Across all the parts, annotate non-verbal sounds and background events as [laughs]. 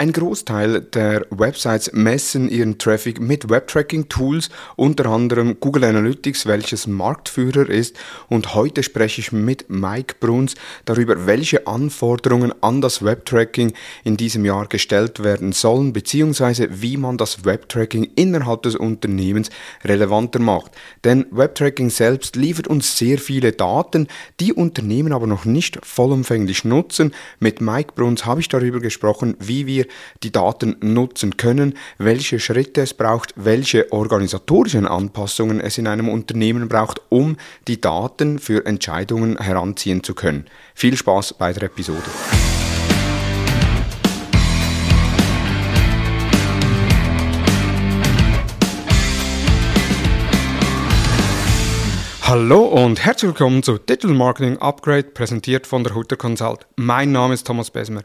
Ein Großteil der Websites messen ihren Traffic mit Webtracking-Tools, unter anderem Google Analytics, welches Marktführer ist. Und heute spreche ich mit Mike Bruns darüber, welche Anforderungen an das Webtracking in diesem Jahr gestellt werden sollen, beziehungsweise wie man das Webtracking innerhalb des Unternehmens relevanter macht. Denn Webtracking selbst liefert uns sehr viele Daten, die Unternehmen aber noch nicht vollumfänglich nutzen. Mit Mike Bruns habe ich darüber gesprochen, wie wir die Daten nutzen können, welche Schritte es braucht, welche organisatorischen Anpassungen es in einem Unternehmen braucht, um die Daten für Entscheidungen heranziehen zu können. Viel Spaß bei der Episode. Hallo und herzlich willkommen zu Digital Marketing Upgrade, präsentiert von der Hutter Consult. Mein Name ist Thomas Besmer.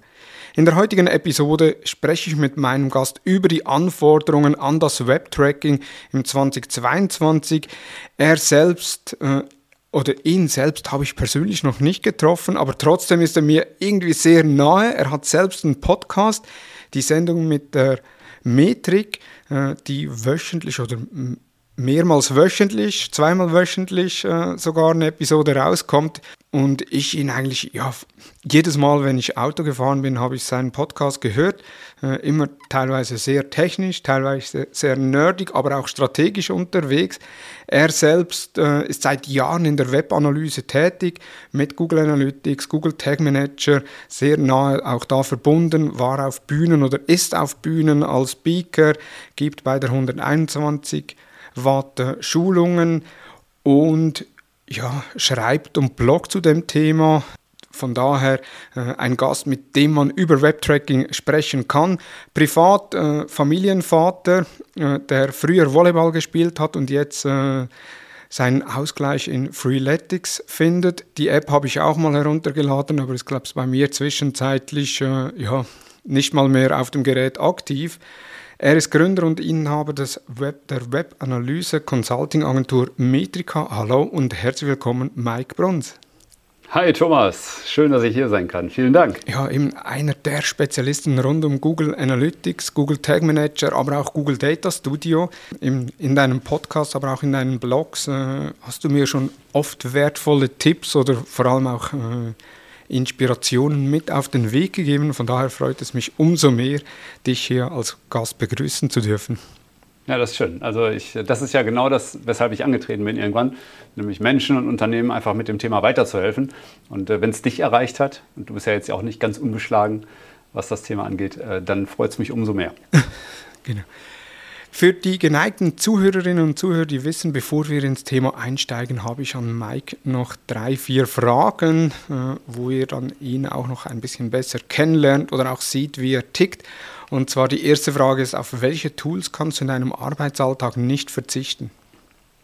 In der heutigen Episode spreche ich mit meinem Gast über die Anforderungen an das Webtracking im 2022. Er selbst äh, oder ihn selbst habe ich persönlich noch nicht getroffen, aber trotzdem ist er mir irgendwie sehr nahe. Er hat selbst einen Podcast, die Sendung mit der Metrik, äh, die wöchentlich oder mehrmals wöchentlich, zweimal wöchentlich äh, sogar eine Episode rauskommt und ich ihn eigentlich, ja, jedes Mal, wenn ich Auto gefahren bin, habe ich seinen Podcast gehört, äh, immer teilweise sehr technisch, teilweise sehr nerdig, aber auch strategisch unterwegs. Er selbst äh, ist seit Jahren in der Webanalyse tätig, mit Google Analytics, Google Tag Manager, sehr nahe auch da verbunden, war auf Bühnen oder ist auf Bühnen als Speaker, gibt bei der 121 Watt Schulungen und ja, schreibt und bloggt zu dem Thema. Von daher äh, ein Gast, mit dem man über Webtracking sprechen kann. Privat äh, Familienvater, äh, der früher Volleyball gespielt hat und jetzt äh, seinen Ausgleich in Freeletics findet. Die App habe ich auch mal heruntergeladen, aber ist, glaube ich, bei mir zwischenzeitlich äh, ja, nicht mal mehr auf dem Gerät aktiv. Er ist Gründer und Inhaber des Web, der Webanalyse Consulting Agentur Metrica. Hallo und herzlich willkommen, Mike Bruns. Hi Thomas, schön, dass ich hier sein kann. Vielen Dank. Ja, eben einer der Spezialisten rund um Google Analytics, Google Tag Manager, aber auch Google Data Studio. In, in deinem Podcast, aber auch in deinen Blogs äh, hast du mir schon oft wertvolle Tipps oder vor allem auch äh, Inspirationen mit auf den Weg gegeben. Von daher freut es mich umso mehr, dich hier als Gast begrüßen zu dürfen. Ja, das ist schön. Also ich, das ist ja genau das, weshalb ich angetreten bin irgendwann, nämlich Menschen und Unternehmen einfach mit dem Thema weiterzuhelfen. Und äh, wenn es dich erreicht hat, und du bist ja jetzt auch nicht ganz unbeschlagen, was das Thema angeht, äh, dann freut es mich umso mehr. [laughs] genau. Für die geneigten Zuhörerinnen und Zuhörer, die wissen, bevor wir ins Thema einsteigen, habe ich an Mike noch drei, vier Fragen, äh, wo ihr dann ihn auch noch ein bisschen besser kennenlernt oder auch sieht, wie er tickt. Und zwar die erste Frage ist, auf welche Tools kannst du in deinem Arbeitsalltag nicht verzichten?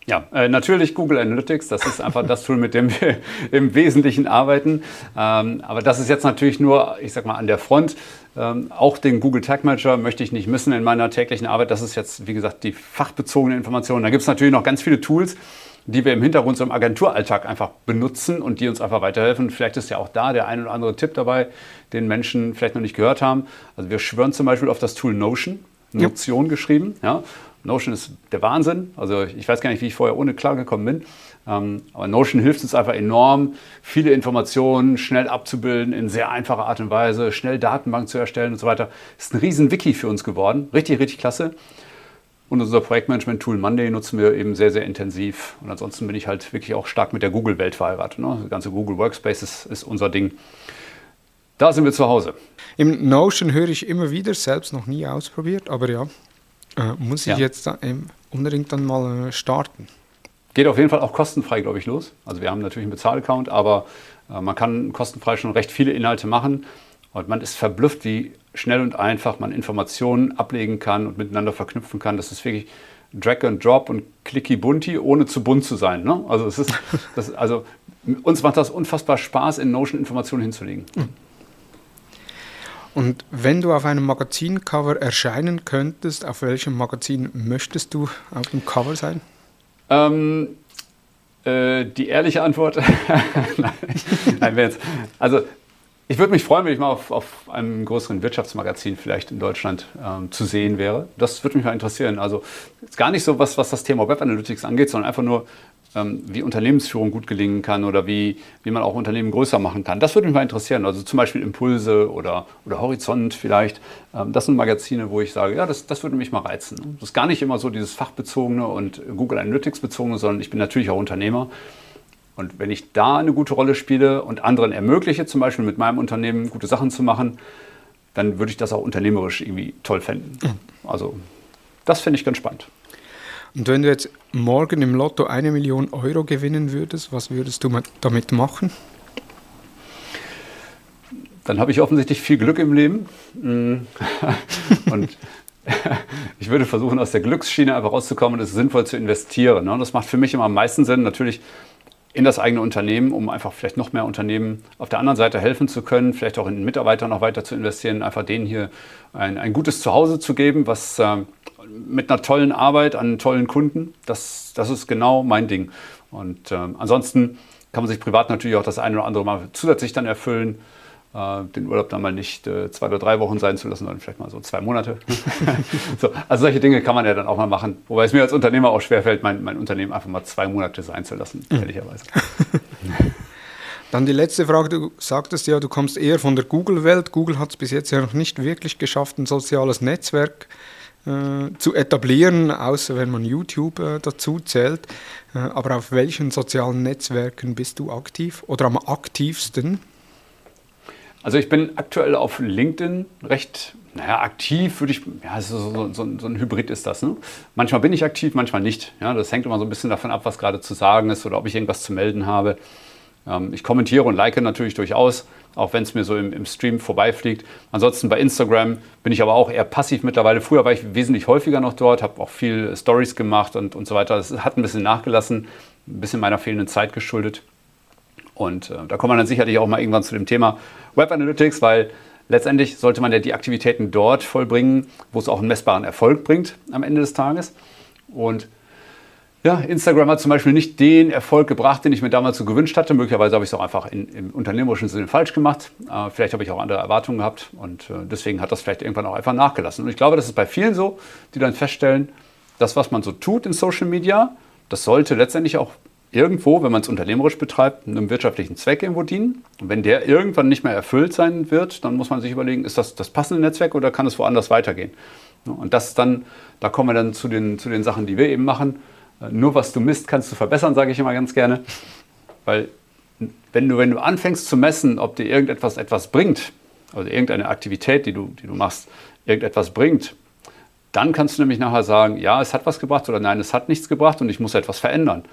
Ja, äh, natürlich Google Analytics, das ist einfach das Tool, mit dem wir [laughs] im Wesentlichen arbeiten. Ähm, aber das ist jetzt natürlich nur, ich sag mal, an der Front. Ähm, auch den Google Tag Manager möchte ich nicht missen in meiner täglichen Arbeit. Das ist jetzt, wie gesagt, die fachbezogene Information. Da gibt es natürlich noch ganz viele Tools, die wir im Hintergrund so im Agenturalltag einfach benutzen und die uns einfach weiterhelfen. Vielleicht ist ja auch da der ein oder andere Tipp dabei, den Menschen vielleicht noch nicht gehört haben. Also wir schwören zum Beispiel auf das Tool Notion, Notion ja. geschrieben. Ja. Notion ist der Wahnsinn. Also ich weiß gar nicht, wie ich vorher ohne klargekommen bin. Ähm, aber Notion hilft uns einfach enorm, viele Informationen schnell abzubilden, in sehr einfacher Art und Weise, schnell Datenbank zu erstellen und so weiter. Ist ein riesen Wiki für uns geworden. Richtig, richtig klasse. Und unser Projektmanagement-Tool Monday nutzen wir eben sehr, sehr intensiv. Und ansonsten bin ich halt wirklich auch stark mit der Google-Welt verheiratet. Ne? Das ganze Google Workspace ist, ist unser Ding. Da sind wir zu Hause. Im Notion höre ich immer wieder, selbst noch nie ausprobiert, aber ja, äh, muss ich ja. jetzt da, ähm, unbedingt dann mal äh, starten. Geht auf jeden Fall auch kostenfrei, glaube ich, los. Also wir haben natürlich einen Bezahlaccount, aber äh, man kann kostenfrei schon recht viele Inhalte machen. Und man ist verblüfft, wie schnell und einfach man Informationen ablegen kann und miteinander verknüpfen kann. Das ist wirklich Drag and Drop und Clicky Bunty, ohne zu bunt zu sein. Ne? Also, es ist, das, also uns macht das unfassbar Spaß, in Notion Informationen hinzulegen. Mhm. Und wenn du auf einem Magazincover erscheinen könntest, auf welchem Magazin möchtest du auf dem Cover sein? Ähm, äh, die ehrliche Antwort, [laughs] nein, nein, jetzt, also ich würde mich freuen, wenn ich mal auf, auf einem größeren Wirtschaftsmagazin vielleicht in Deutschland ähm, zu sehen wäre. Das würde mich mal interessieren. Also gar nicht so was, was das Thema Web Analytics angeht, sondern einfach nur, wie Unternehmensführung gut gelingen kann oder wie, wie man auch Unternehmen größer machen kann. Das würde mich mal interessieren. Also zum Beispiel Impulse oder, oder Horizont vielleicht. Ähm, das sind Magazine, wo ich sage, ja, das, das würde mich mal reizen. Das ist gar nicht immer so dieses fachbezogene und Google Analytics bezogene, sondern ich bin natürlich auch Unternehmer und wenn ich da eine gute Rolle spiele und anderen ermögliche, zum Beispiel mit meinem Unternehmen gute Sachen zu machen, dann würde ich das auch unternehmerisch irgendwie toll finden. Also das finde ich ganz spannend. Und wenn du jetzt morgen im Lotto eine Million Euro gewinnen würdest, was würdest du damit machen? Dann habe ich offensichtlich viel Glück im Leben. Mm. [laughs] und [laughs] ich würde versuchen, aus der Glücksschiene einfach rauszukommen und es sinnvoll zu investieren. Ne? Das macht für mich immer am meisten Sinn. Natürlich in das eigene Unternehmen, um einfach vielleicht noch mehr Unternehmen auf der anderen Seite helfen zu können, vielleicht auch in Mitarbeiter noch weiter zu investieren, einfach denen hier ein, ein gutes Zuhause zu geben, was äh, mit einer tollen Arbeit an tollen Kunden, das, das ist genau mein Ding. Und äh, ansonsten kann man sich privat natürlich auch das eine oder andere mal zusätzlich dann erfüllen den Urlaub dann mal nicht äh, zwei oder drei Wochen sein zu lassen, sondern vielleicht mal so zwei Monate. [laughs] so, also solche Dinge kann man ja dann auch mal machen. Wobei es mir als Unternehmer auch schwerfällt, mein, mein Unternehmen einfach mal zwei Monate sein zu lassen, mhm. ehrlicherweise. [laughs] Dann die letzte Frage, du sagtest ja, du kommst eher von der Google-Welt. Google hat es bis jetzt ja noch nicht wirklich geschafft, ein soziales Netzwerk äh, zu etablieren, außer wenn man YouTube äh, dazu zählt. Äh, aber auf welchen sozialen Netzwerken bist du aktiv oder am aktivsten? Also ich bin aktuell auf LinkedIn recht naja, aktiv, würde ich, ja, so, so, so, ein Hybrid ist das. Ne? Manchmal bin ich aktiv, manchmal nicht. Ja, das hängt immer so ein bisschen davon ab, was gerade zu sagen ist oder ob ich irgendwas zu melden habe. Ähm, ich kommentiere und like natürlich durchaus, auch wenn es mir so im, im, Stream vorbeifliegt. Ansonsten bei Instagram bin ich aber auch eher passiv mittlerweile. Früher war ich wesentlich häufiger noch dort, habe auch viel Stories gemacht und, und so weiter. Das hat ein bisschen nachgelassen, ein bisschen meiner fehlenden Zeit geschuldet. Und äh, da kommt man dann sicherlich auch mal irgendwann zu dem Thema Web Analytics, weil letztendlich sollte man ja die Aktivitäten dort vollbringen, wo es auch einen messbaren Erfolg bringt am Ende des Tages. Und ja, Instagram hat zum Beispiel nicht den Erfolg gebracht, den ich mir damals so gewünscht hatte. Möglicherweise habe ich es auch einfach in, im unternehmerischen Sinne falsch gemacht. Äh, vielleicht habe ich auch andere Erwartungen gehabt und äh, deswegen hat das vielleicht irgendwann auch einfach nachgelassen. Und ich glaube, das ist bei vielen so, die dann feststellen, das, was man so tut in Social Media, das sollte letztendlich auch irgendwo, wenn man es unternehmerisch betreibt, einem wirtschaftlichen Zweck irgendwo dienen. Und wenn der irgendwann nicht mehr erfüllt sein wird, dann muss man sich überlegen, ist das das passende Netzwerk oder kann es woanders weitergehen? Und das dann, da kommen wir dann zu den, zu den Sachen, die wir eben machen. Äh, nur was du misst, kannst du verbessern, sage ich immer ganz gerne. Weil wenn du, wenn du anfängst zu messen, ob dir irgendetwas etwas bringt, also irgendeine Aktivität, die du, die du machst, irgendetwas bringt, dann kannst du nämlich nachher sagen, ja, es hat was gebracht oder nein, es hat nichts gebracht und ich muss etwas verändern.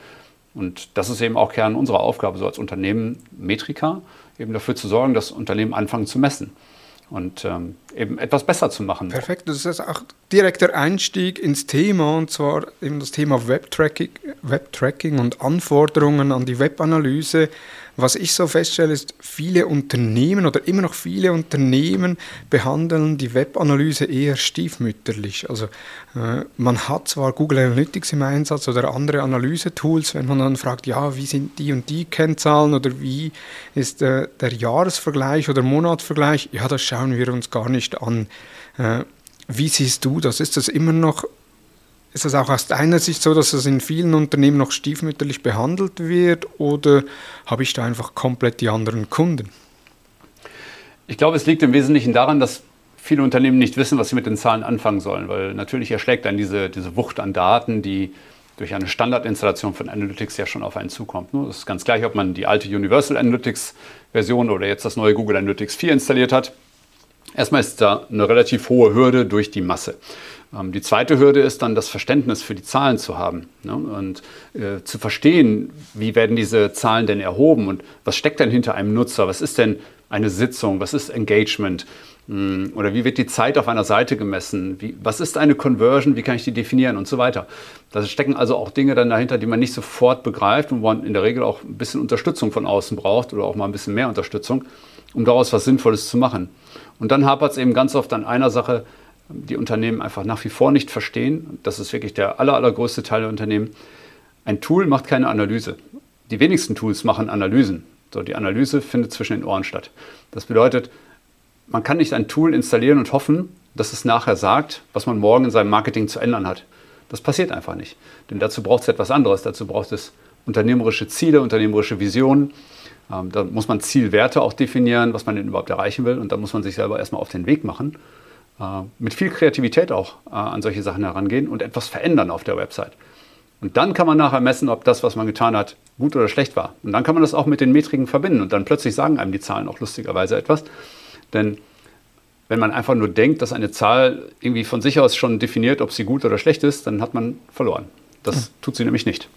Und das ist eben auch Kern unserer Aufgabe, so als Unternehmen Metrika, eben dafür zu sorgen, dass Unternehmen anfangen zu messen und ähm, eben etwas besser zu machen. Perfekt, das ist auch direkter Einstieg ins Thema und zwar eben das Thema Webtracking, Webtracking und Anforderungen an die Webanalyse. Was ich so feststelle, ist, viele Unternehmen oder immer noch viele Unternehmen behandeln die Webanalyse eher stiefmütterlich. Also äh, man hat zwar Google Analytics im Einsatz oder andere Analysetools, wenn man dann fragt, ja, wie sind die und die Kennzahlen oder wie ist äh, der Jahresvergleich oder Monatsvergleich, ja, das schauen wir uns gar nicht an. Äh, wie siehst du das? Ist das immer noch ist es auch aus deiner Sicht so, dass es in vielen Unternehmen noch stiefmütterlich behandelt wird oder habe ich da einfach komplett die anderen Kunden? Ich glaube, es liegt im Wesentlichen daran, dass viele Unternehmen nicht wissen, was sie mit den Zahlen anfangen sollen, weil natürlich erschlägt dann diese, diese Wucht an Daten, die durch eine Standardinstallation von Analytics ja schon auf einen zukommt. Ne? Das ist ganz gleich, ob man die alte Universal Analytics Version oder jetzt das neue Google Analytics 4 installiert hat. Erstmal ist da eine relativ hohe Hürde durch die Masse. Ähm, die zweite Hürde ist dann das Verständnis für die Zahlen zu haben ne? und äh, zu verstehen, wie werden diese Zahlen denn erhoben und was steckt denn hinter einem Nutzer, was ist denn eine Sitzung, was ist Engagement hm, oder wie wird die Zeit auf einer Seite gemessen, wie, was ist eine Conversion, wie kann ich die definieren und so weiter. Da stecken also auch Dinge dann dahinter, die man nicht sofort begreift und wo man in der Regel auch ein bisschen Unterstützung von außen braucht oder auch mal ein bisschen mehr Unterstützung, um daraus was Sinnvolles zu machen. Und dann hapert es eben ganz oft an einer Sache, die Unternehmen einfach nach wie vor nicht verstehen. Das ist wirklich der aller, allergrößte Teil der Unternehmen. Ein Tool macht keine Analyse. Die wenigsten Tools machen Analysen. So, die Analyse findet zwischen den Ohren statt. Das bedeutet, man kann nicht ein Tool installieren und hoffen, dass es nachher sagt, was man morgen in seinem Marketing zu ändern hat. Das passiert einfach nicht. Denn dazu braucht es etwas anderes. Dazu braucht es unternehmerische Ziele, unternehmerische Visionen. Ähm, da muss man Zielwerte auch definieren, was man denn überhaupt erreichen will. Und da muss man sich selber erstmal auf den Weg machen. Äh, mit viel Kreativität auch äh, an solche Sachen herangehen und etwas verändern auf der Website. Und dann kann man nachher messen, ob das, was man getan hat, gut oder schlecht war. Und dann kann man das auch mit den Metriken verbinden. Und dann plötzlich sagen einem die Zahlen auch lustigerweise etwas. Denn wenn man einfach nur denkt, dass eine Zahl irgendwie von sich aus schon definiert, ob sie gut oder schlecht ist, dann hat man verloren. Das ja. tut sie nämlich nicht.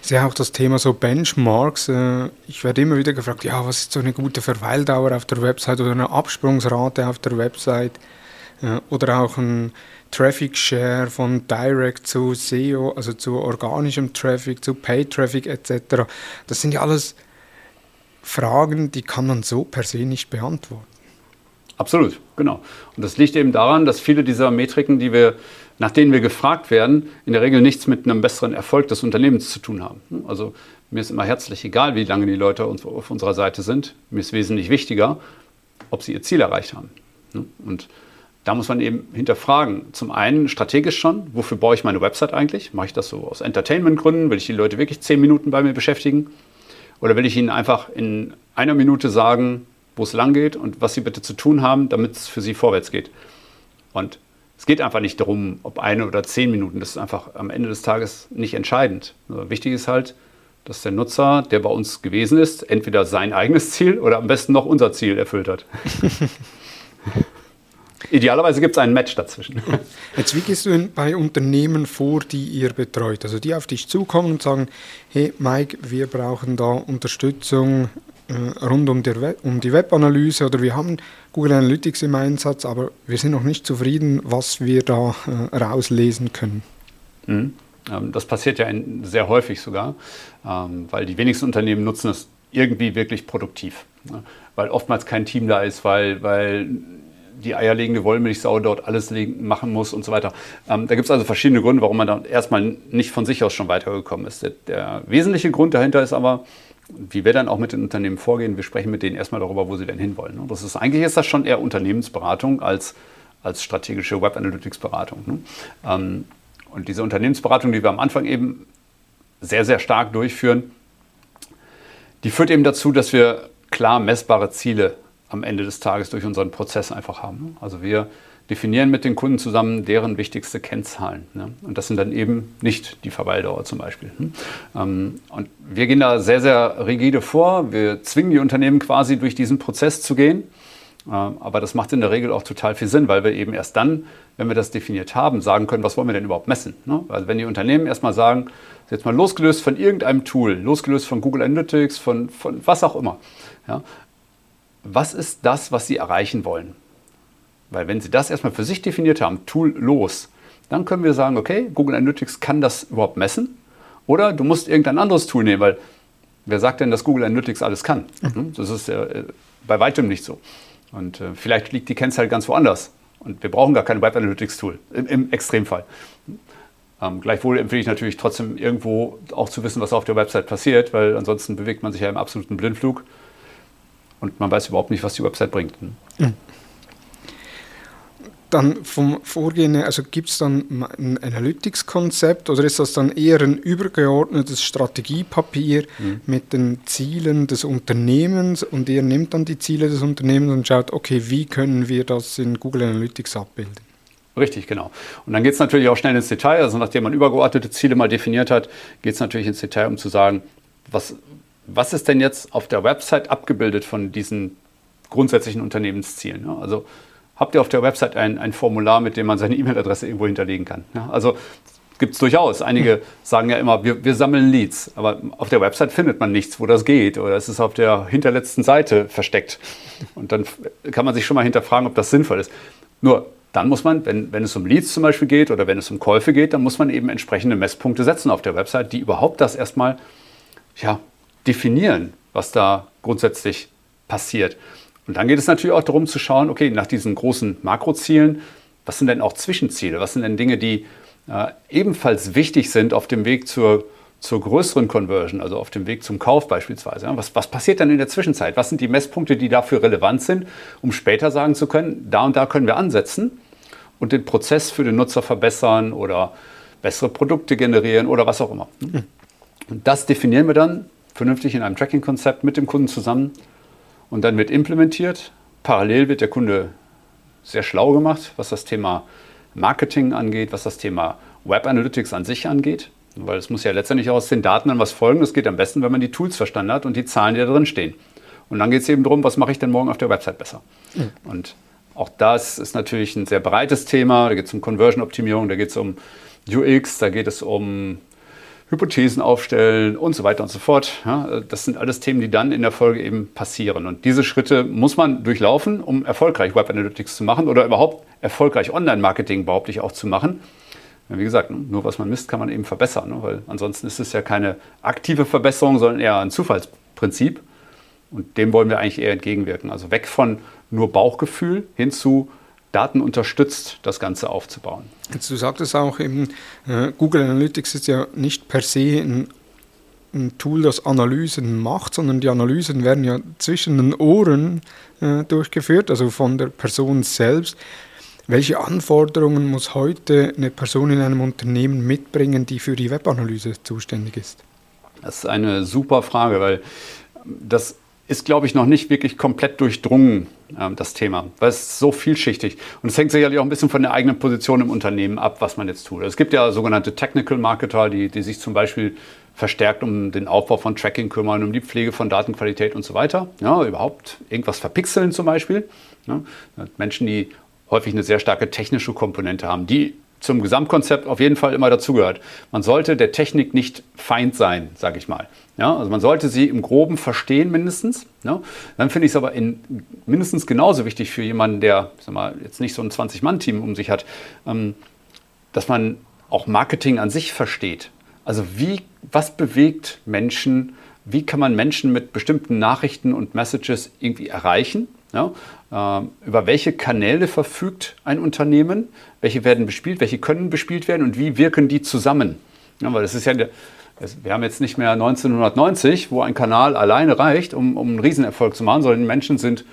ist ja auch das Thema so Benchmarks. Äh, ich werde immer wieder gefragt, ja, was ist so eine gute Verweildauer auf der Website oder eine Absprungsrate auf der Website oder auch ein Traffic Share von Direct zu SEO, also zu organischem Traffic, zu Paid Traffic etc. Das sind ja alles Fragen, die kann man so per se nicht beantworten. Absolut, genau. Und das liegt eben daran, dass viele dieser Metriken, die wir, nach denen wir gefragt werden, in der Regel nichts mit einem besseren Erfolg des Unternehmens zu tun haben. Also mir ist immer herzlich egal, wie lange die Leute auf unserer Seite sind. Mir ist wesentlich wichtiger, ob sie ihr Ziel erreicht haben. Und da muss man eben hinterfragen. Zum einen strategisch schon, wofür baue ich meine Website eigentlich? Mache ich das so aus Entertainment-Gründen? Will ich die Leute wirklich zehn Minuten bei mir beschäftigen? Oder will ich ihnen einfach in einer Minute sagen, wo es lang geht und was sie bitte zu tun haben, damit es für sie vorwärts geht? Und es geht einfach nicht darum, ob eine oder zehn Minuten. Das ist einfach am Ende des Tages nicht entscheidend. Also wichtig ist halt, dass der Nutzer, der bei uns gewesen ist, entweder sein eigenes Ziel oder am besten noch unser Ziel erfüllt hat. [laughs] Idealerweise gibt es ein Match dazwischen. [laughs] Jetzt, wie gehst du bei Unternehmen vor, die ihr betreut? Also die auf dich zukommen und sagen, hey Mike, wir brauchen da Unterstützung äh, rund um, Web, um, die Webanalyse oder wir haben Google Analytics im Einsatz, aber wir sind noch nicht zufrieden, was wir da äh, rauslesen können. Mhm. Ähm, das passiert ja in, sehr häufig sogar, ähm, weil die wenigsten Unternehmen nutzen es irgendwie wirklich produktiv. Ne? Weil oftmals kein Team da ist, weil, weil die eierlegende Wollmilchsau dort alles machen muss und so weiter. Ähm, da gibt es also verschiedene Gründe, warum man dann erstmal nicht von sich aus schon weitergekommen ist. Der, der, wesentliche Grund dahinter ist aber, wie wir dann auch mit den Unternehmen vorgehen, wir sprechen mit denen erstmal darüber, wo sie denn hinwollen. Ne? Das ist, eigentlich ist das schon eher Unternehmensberatung als, als strategische Web Analytics Beratung. Ne? Ähm, und diese Unternehmensberatung, die wir am Anfang eben sehr, sehr stark durchführen, die führt eben dazu, dass wir klar messbare Ziele am Ende des Tages durch unseren Prozess einfach haben. Also wir definieren mit den Kunden zusammen deren wichtigste Kennzahlen. Ne? Und das sind dann eben nicht die Verweildauer zum Beispiel. Hm? Ähm, und wir gehen da sehr, sehr rigide vor. Wir zwingen die Unternehmen quasi durch diesen Prozess zu gehen. Ähm, aber das macht in der Regel auch total viel Sinn, weil wir eben erst dann, wenn wir das definiert haben, sagen können, was wollen wir denn überhaupt messen. Ne? Also wenn die Unternehmen erstmal sagen, jetzt mal losgelöst von irgendeinem Tool, losgelöst von Google Analytics, von, von was auch immer, ja, was ist das, was Sie erreichen wollen? Weil wenn Sie das erstmal für sich definiert haben, Tool los, dann können wir sagen, okay, Google Analytics kann das überhaupt messen. Oder du musst irgendein anderes Tool nehmen, weil wer sagt denn, dass Google Analytics alles kann? Mhm. Das ist äh, bei weitem nicht so. Und äh, vielleicht liegt die Kennzahl ganz woanders. Und wir brauchen gar kein Web Analytics Tool, im, im Extremfall. Ähm, gleichwohl empfehle ich natürlich trotzdem irgendwo auch zu wissen, was auf der Website passiert, weil ansonsten bewegt man sich ja im absoluten Blindflug und man weiß überhaupt nicht, was die Website bringt. Mhm. Dann vom Vorgehen, also gibt es dann ein Analytics-Konzept oder ist das dann eher ein übergeordnetes Strategiepapier mhm. mit den Zielen des Unternehmens und ihr nimmt dann die Ziele des Unternehmens und schaut, okay, wie können wir das in Google Analytics abbilden? Richtig, genau. Und dann geht es natürlich auch schnell ins Detail. Also nachdem man übergeordnete Ziele mal definiert hat, geht es natürlich ins Detail, um zu sagen, was, was ist denn jetzt auf der Website abgebildet von diesen grundsätzlichen Unternehmenszielen? Also habt ihr auf der Website ein, ein Formular, mit dem man seine E-Mail-Adresse irgendwo hinterlegen kann? Also gibt es durchaus. Einige [laughs] sagen ja immer, wir, wir, sammeln Leads, aber auf der Website findet man nichts, wo das geht oder es ist auf der hinterletzten Seite versteckt. Und dann kann man sich schon mal hinterfragen, ob das sinnvoll ist. Nur dann muss man, wenn, wenn es um Leads zum Beispiel geht oder wenn es um Käufe geht, dann muss man eben entsprechende Messpunkte setzen auf der Website, die überhaupt das erstmal ja, definieren, was da grundsätzlich passiert. Und dann geht es natürlich auch darum zu schauen, okay, nach diesen großen Makrozielen, was sind denn auch Zwischenziele? Was sind denn Dinge, die äh, ebenfalls wichtig sind auf dem Weg zur, zur größeren Conversion, also auf dem Weg zum Kauf beispielsweise. Was, was passiert dann in der Zwischenzeit? Was sind die Messpunkte, die dafür relevant sind, um später sagen zu können, da und da können wir ansetzen und den Prozess für den Nutzer verbessern oder bessere Produkte generieren oder was auch immer. Hm. Und das definieren wir dann vernünftig in einem Tracking-Konzept mit dem Kunden zusammen und dann wird implementiert. Parallel wird der Kunde sehr schlau gemacht, was das Thema Marketing angeht, was das Thema Web Analytics an sich angeht. Weil es muss ja letztendlich aus den Daten dann was folgen. Das geht am besten, wenn man die Tools verstanden hat und die Zahlen, die da drin stehen. Und dann geht es eben darum, was mache ich denn morgen auf der Website besser. Mhm. Und auch das ist natürlich ein sehr breites Thema. Da geht es um Conversion-Optimierung, da geht es um UX, da geht es um Hypothesen aufstellen und so weiter und so fort. Ja, das sind alles Themen, die dann in der Folge eben passieren. Und diese Schritte muss man durchlaufen, um erfolgreich Web Analytics zu machen oder überhaupt erfolgreich Online-Marketing behaupte ich auch zu machen. Wie gesagt, nur was man misst, kann man eben verbessern, ne? weil ansonsten ist es ja keine aktive Verbesserung, sondern eher ein Zufallsprinzip. Und dem wollen wir eigentlich eher entgegenwirken. Also weg von nur Bauchgefühl hin zu Daten unterstützt, das Ganze aufzubauen. Jetzt, du sagtest auch eben, äh, Google Analytics ist ja nicht per se ein, ein, Tool, das Analysen macht, sondern die Analysen werden ja zwischen den Ohren äh, durchgeführt, also von der Person selbst. Welche Anforderungen muss heute eine Person in einem Unternehmen mitbringen, die für die Webanalyse zuständig ist? Das ist eine super Frage, weil das ist, glaube ich, noch nicht wirklich komplett durchdrungen, äh, das Thema, weil es ist so vielschichtig. Und es hängt sicherlich auch ein bisschen von der eigenen Position im Unternehmen ab, was man jetzt tut. Es gibt ja sogenannte Technical Marketer, die, die sich zum Beispiel verstärkt um den Aufbau von Tracking kümmern, um die Pflege von Datenqualität und so weiter. Ja, überhaupt irgendwas verpixeln zum Beispiel. Ja, Menschen, die häufig eine sehr starke technische Komponente haben, die zum Gesamtkonzept auf jeden Fall immer dazugehört. Man sollte der Technik nicht Feind sein, sage ich mal. Ja, also man sollte sie im Groben verstehen mindestens. Ja. Dann finde ich es aber in, mindestens genauso wichtig für jemanden, der sag mal, jetzt nicht so ein 20-Mann-Team um sich hat, ähm, dass man auch Marketing an sich versteht. Also wie, was bewegt Menschen, wie kann man Menschen mit bestimmten Nachrichten und Messages irgendwie erreichen? Ja? Ähm, über welche Kanäle verfügt ein Unternehmen? Welche werden bespielt? Welche können bespielt werden? Und wie wirken die zusammen? Ja, weil das ist ja, wir haben jetzt nicht mehr 1990, wo ein Kanal alleine reicht, um, um einen Riesenerfolg zu machen, sondern Menschen sind,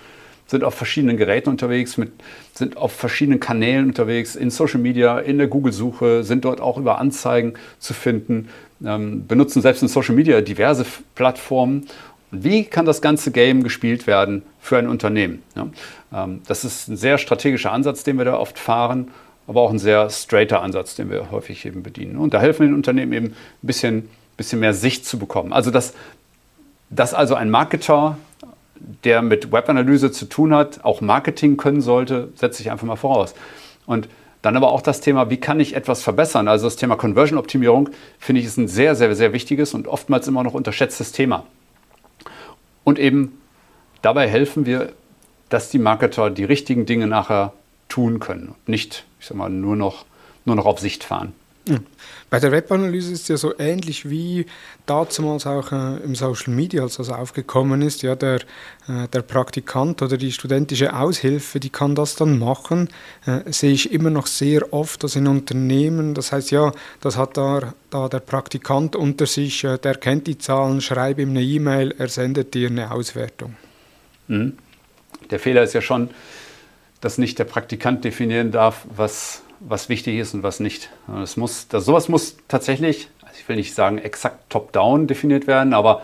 sind auf verschiedenen Geräten unterwegs, mit, sind auf verschiedenen Kanälen unterwegs, in Social Media, in der Google-Suche, sind dort auch über Anzeigen zu finden, ähm, benutzen selbst in Social Media diverse Plattformen wie kann das ganze Game gespielt werden für ein Unternehmen? Ja, ähm, das ist ein sehr strategischer Ansatz, den wir da oft fahren, aber auch ein sehr straighter Ansatz, den wir häufig eben bedienen. Und da helfen den Unternehmen eben ein bisschen, bisschen mehr Sicht zu bekommen. Also, dass, dass also ein Marketer, der mit Webanalyse zu tun hat, auch Marketing können sollte, setze ich einfach mal voraus. Und dann aber auch das Thema, wie kann ich etwas verbessern? Also das Thema Conversion-Optimierung finde ich ist ein sehr, sehr, sehr wichtiges und oftmals immer noch unterschätztes Thema. Und eben dabei helfen wir, dass die Marketer die richtigen Dinge nachher tun können und nicht, ich sag mal, nur noch, nur noch auf Sicht fahren. Bei der Webanalyse ist ja so ähnlich wie damals auch äh, im Social Media, als das aufgekommen ist. Ja, der, äh, der Praktikant oder die studentische Aushilfe, die kann das dann machen. Äh, sehe ich immer noch sehr oft, dass in Unternehmen, das heißt ja, das hat da, da der Praktikant unter sich, äh, der kennt die Zahlen, schreibe ihm eine E-Mail, er sendet dir eine Auswertung. Mhm. Der Fehler ist ja schon, dass nicht der Praktikant definieren darf, was was wichtig ist und was nicht. Das muss, das, sowas muss tatsächlich, also ich will nicht sagen exakt top-down definiert werden, aber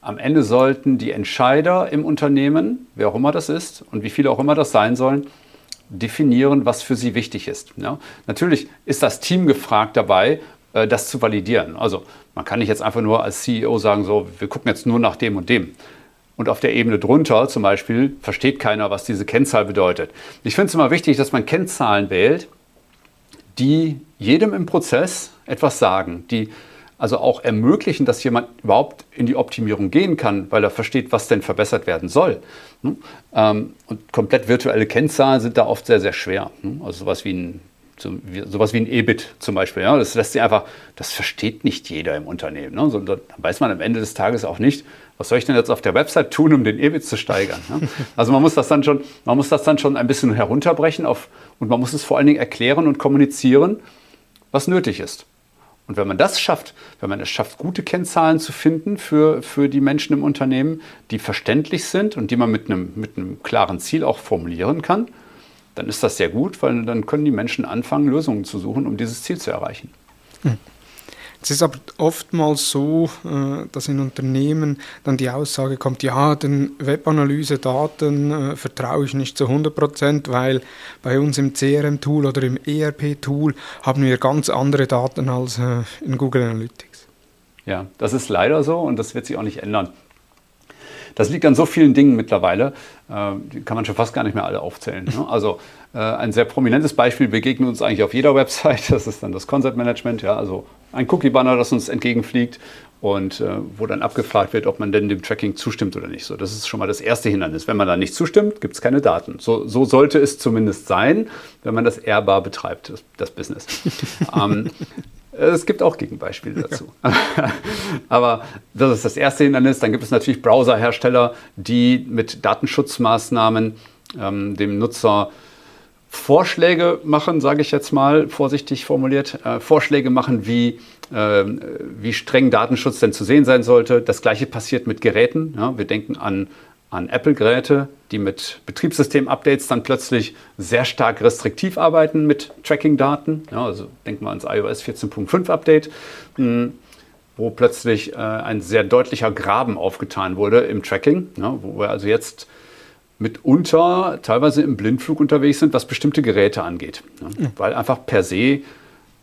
am Ende sollten die Entscheider im Unternehmen, wer auch immer das ist und wie viele auch immer das sein sollen, definieren, was für sie wichtig ist. Ja? Natürlich ist das Team gefragt dabei, äh, das zu validieren. Also man kann nicht jetzt einfach nur als CEO sagen, so, wir gucken jetzt nur nach dem und dem. Und auf der Ebene drunter zum Beispiel versteht keiner, was diese Kennzahl bedeutet. Ich finde es immer wichtig, dass man Kennzahlen wählt, die jedem im Prozess etwas sagen, die also auch ermöglichen, dass jemand überhaupt in die Optimierung gehen kann, weil er versteht, was denn verbessert werden soll. Hm? Ähm, und komplett virtuelle Kennzahlen sind da oft sehr, sehr schwer. Also sowas wie ein sowas wie ein EBIT zum Beispiel. Ja, das lässt sich einfach, das versteht nicht jeder im Unternehmen. Ne? So, dann weiß man am Ende des Tages auch nicht, was soll ich denn jetzt auf der Website tun, um den EBIT zu steigern? Ne? [laughs] Also man muss das dann schon, man muss das dann schon ein bisschen herunterbrechen auf, und man muss es vor allen Dingen erklären und kommunizieren, was nötig ist. Und wenn man das schafft, wenn man es schafft, gute Kennzahlen zu finden für, für die Menschen im Unternehmen, die verständlich sind und die man mit einem, mit einem klaren Ziel auch formulieren kann, dann ist das sehr gut, weil dann können die Menschen anfangen, Lösungen zu suchen, um dieses Ziel zu erreichen. Hm. Es ist aber oftmals so, äh, dass in Unternehmen dann die Aussage kommt, ja, den Webanalyse-Daten äh, vertraue ich nicht zu 100 Prozent, weil bei uns im CRM-Tool oder im ERP-Tool haben wir ganz andere Daten als äh, in Google Analytics. Ja, das ist leider so und das wird sich auch nicht ändern. Das liegt an so vielen Dingen mittlerweile, äh, die kann man schon fast gar nicht mehr alle aufzählen. Ne? [laughs] Also äh, ein sehr prominentes Beispiel begegnet uns eigentlich auf jeder Website, das ist dann das Concept Management, ja, also ein Cookie-Banner, das uns entgegenfliegt und äh, wo dann abgefragt wird, ob man denn dem Tracking zustimmt oder nicht. So, das ist schon mal das erste Hindernis. Wenn man da nicht zustimmt, gibt es keine Daten. So, so, sollte es zumindest sein, wenn man das ehrbar betreibt, das, das Business. [laughs] ähm, es gibt auch Gegenbeispiele dazu. Ja. [laughs] Aber das ist das erste Hindernis. Dann gibt es natürlich Browserhersteller, die mit Datenschutzmaßnahmen ähm, dem Nutzer Vorschläge machen, sage ich jetzt mal vorsichtig formuliert, äh, Vorschläge machen, wie, äh, wie streng Datenschutz denn zu sehen sein sollte. Das gleiche passiert mit Geräten. Ja, wir denken an an Apple-Geräte, die mit Betriebssystem-Updates dann plötzlich sehr stark restriktiv arbeiten mit Tracking-Daten. Ja, also denken wir ans iOS 14.5 Update, hm, wo plötzlich äh, ein sehr deutlicher Graben aufgetan wurde im Tracking, ja, wo wir also jetzt mitunter teilweise im Blindflug unterwegs sind, was bestimmte Geräte angeht. Ja, weil einfach per se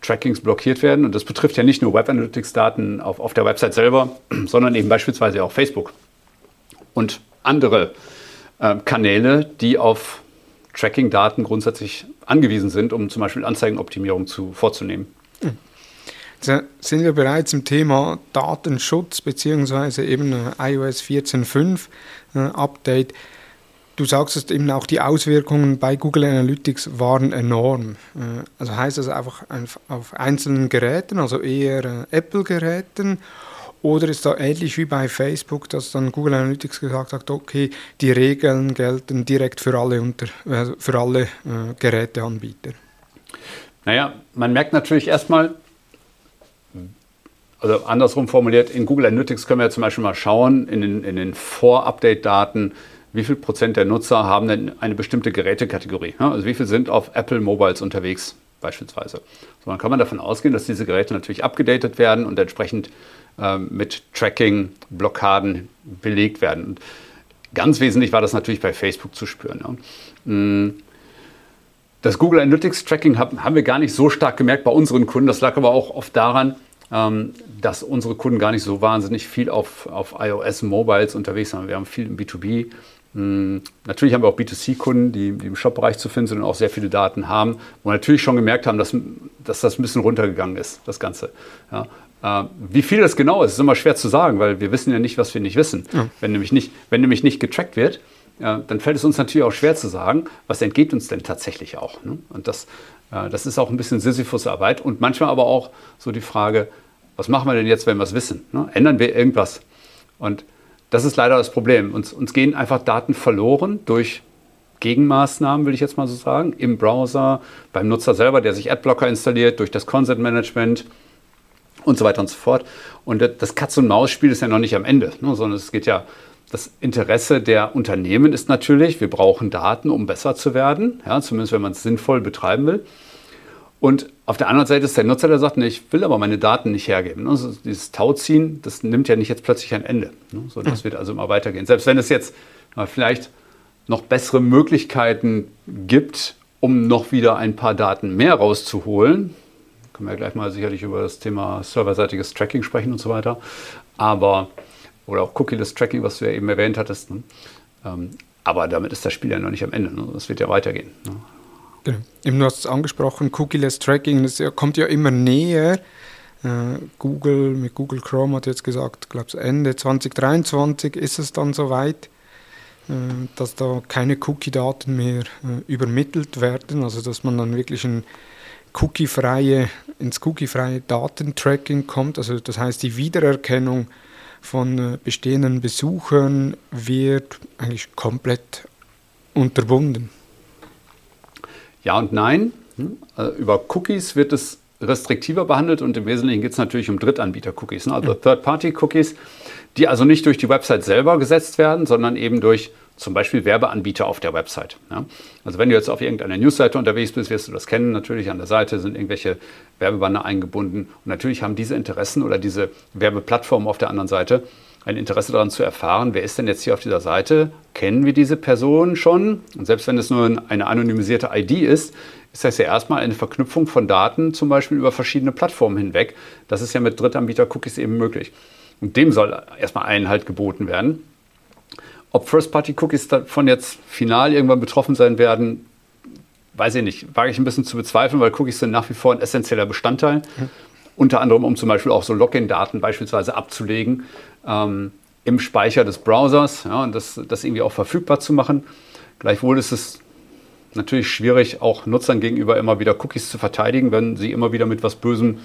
Trackings blockiert werden. Und das betrifft ja nicht nur Web Analytics-Daten auf, auf der Website selber, [clears throat] sondern eben beispielsweise auch Facebook. Und andere äh, Kanäle, die auf Tracking-Daten grundsätzlich angewiesen sind, um zum Beispiel Anzeigenoptimierung zu, vorzunehmen. Jetzt sind wir bereits im Thema Datenschutz bzw. eben äh, iOS 14.5 äh, Update. Du sagst es eben auch, die Auswirkungen bei Google Analytics waren enorm. Äh, also heißt das einfach auf einzelnen Geräten, also eher Apple-Geräten oder ist da ähnlich wie bei Facebook, dass dann Google Analytics gesagt hat, okay, die Regeln gelten direkt für alle, unter, äh, für alle äh, Geräteanbieter? Naja, man merkt natürlich erstmal, also andersrum formuliert, in Google Analytics können wir zum Beispiel mal schauen, in den, in den Vor-Update-Daten, wie viel Prozent der Nutzer haben denn eine bestimmte Gerätekategorie? Also wie viel sind auf Apple Mobiles unterwegs beispielsweise? So, dann kann man davon ausgehen, dass diese Geräte natürlich abgedatet werden und entsprechend mit Tracking-Blockaden belegt werden. Und ganz wesentlich war das natürlich bei Facebook zu spüren. Mm. Das Google Analytics Tracking haben wir gar nicht so stark gemerkt bei unseren Kunden. Das lag aber auch oft daran, ähm, dass unsere Kunden gar nicht so wahnsinnig viel auf, auf iOS Mobiles unterwegs sind. Wir haben viel im B2B. Mm. Natürlich haben wir auch B2C-Kunden, die, die, im Shop-Bereich zu finden sind und auch sehr viele Daten haben, wo wir natürlich schon gemerkt haben, dass, dass das ein bisschen runtergegangen ist, das Ganze. Ja. Äh, wie viel das genau ist, ist immer schwer zu sagen, weil wir wissen ja nicht, was wir nicht wissen. Ja. Wenn, nämlich nicht wenn nämlich nicht getrackt wird, äh, dann fällt es uns natürlich auch schwer zu sagen, was entgeht uns denn tatsächlich auch. Ne? Und das, äh, das ist auch ein bisschen Sisyphus-Arbeit und manchmal aber auch so die Frage, was machen wir denn jetzt, wenn wir es wissen? Ne? Ändern wir irgendwas? Und das ist leider das Problem. Uns, uns gehen einfach Daten verloren durch Gegenmaßnahmen, will ich jetzt mal so sagen, im Browser, beim Nutzer selber, der sich Adblocker installiert, durch das Consent Management, und so weiter und so fort. Und das Katz-und-Maus-Spiel ist ja noch nicht am Ende, ne, sondern es geht ja, das Interesse der Unternehmen ist natürlich, wir brauchen Daten, um besser zu werden, ja, zumindest wenn man es sinnvoll betreiben will. Und auf der anderen Seite ist der Nutzer, der sagt, nee, ich will aber meine Daten nicht hergeben. Also dieses Tauziehen, das nimmt ja nicht jetzt plötzlich ein Ende. Ne? So, das wird also immer weitergehen. Selbst wenn es jetzt vielleicht noch bessere Möglichkeiten gibt, um noch wieder ein paar Daten mehr rauszuholen, können wir gleich mal sicherlich über das Thema serverseitiges Tracking sprechen und so weiter. Aber, oder auch Cookie-less Tracking, was du ja eben erwähnt hattest. Ne? Ähm, aber damit ist das Spiel ja noch nicht am Ende. Ne? Das wird ja weitergehen. Ne? Genau. Eben, du hast es angesprochen, Cookie-less Tracking, das kommt ja immer näher. Äh, Google mit Google Chrome hat jetzt gesagt, glaube Ende 2023 ist es dann soweit, äh, dass da keine Cookie-Daten mehr äh, übermittelt werden, also dass man dann wirklich ein cookiefreie, ins cookiefreie Datentracking kommt. Also das heißt, die Wiedererkennung von äh, bestehenden Besuchern wird eigentlich komplett unterbunden. Ja und nein. Hm? Äh, über Cookies wird es restriktiver behandelt und im Wesentlichen geht es natürlich um Drittanbieter-Cookies, ne? also Third-Party-Cookies, die also nicht durch die Website selber gesetzt werden, sondern eben durch zum Beispiel Werbeanbieter auf der Website. Ja? Also wenn du jetzt auf irgendeiner Newsseite unterwegs bist, wirst du das kennen. Natürlich an der Seite sind irgendwelche Werbebanner eingebunden und natürlich haben diese Interessen oder diese Werbeplattformen auf der anderen Seite ein Interesse daran zu erfahren, wer ist denn jetzt hier auf dieser Seite? Kennen wir diese Person schon? Und selbst wenn es nur eine anonymisierte ID ist, ist das ja erstmal eine Verknüpfung von Daten, zum Beispiel über verschiedene Plattformen hinweg. Das ist ja mit Drittanbieter-Cookies eben möglich. Und dem soll erstmal Einhalt geboten werden. Ob First-Party-Cookies davon jetzt final irgendwann betroffen sein werden, weiß ich nicht. Wage ich ein bisschen zu bezweifeln, weil Cookies sind nach wie vor ein essentieller Bestandteil. Mhm. Unter anderem, um zum Beispiel auch so Login-Daten beispielsweise abzulegen ähm, im Speicher des Browsers ja, und das, das irgendwie auch verfügbar zu machen. Gleichwohl ist es natürlich schwierig, auch Nutzern gegenüber immer wieder Cookies zu verteidigen, wenn sie immer wieder mit was Bösem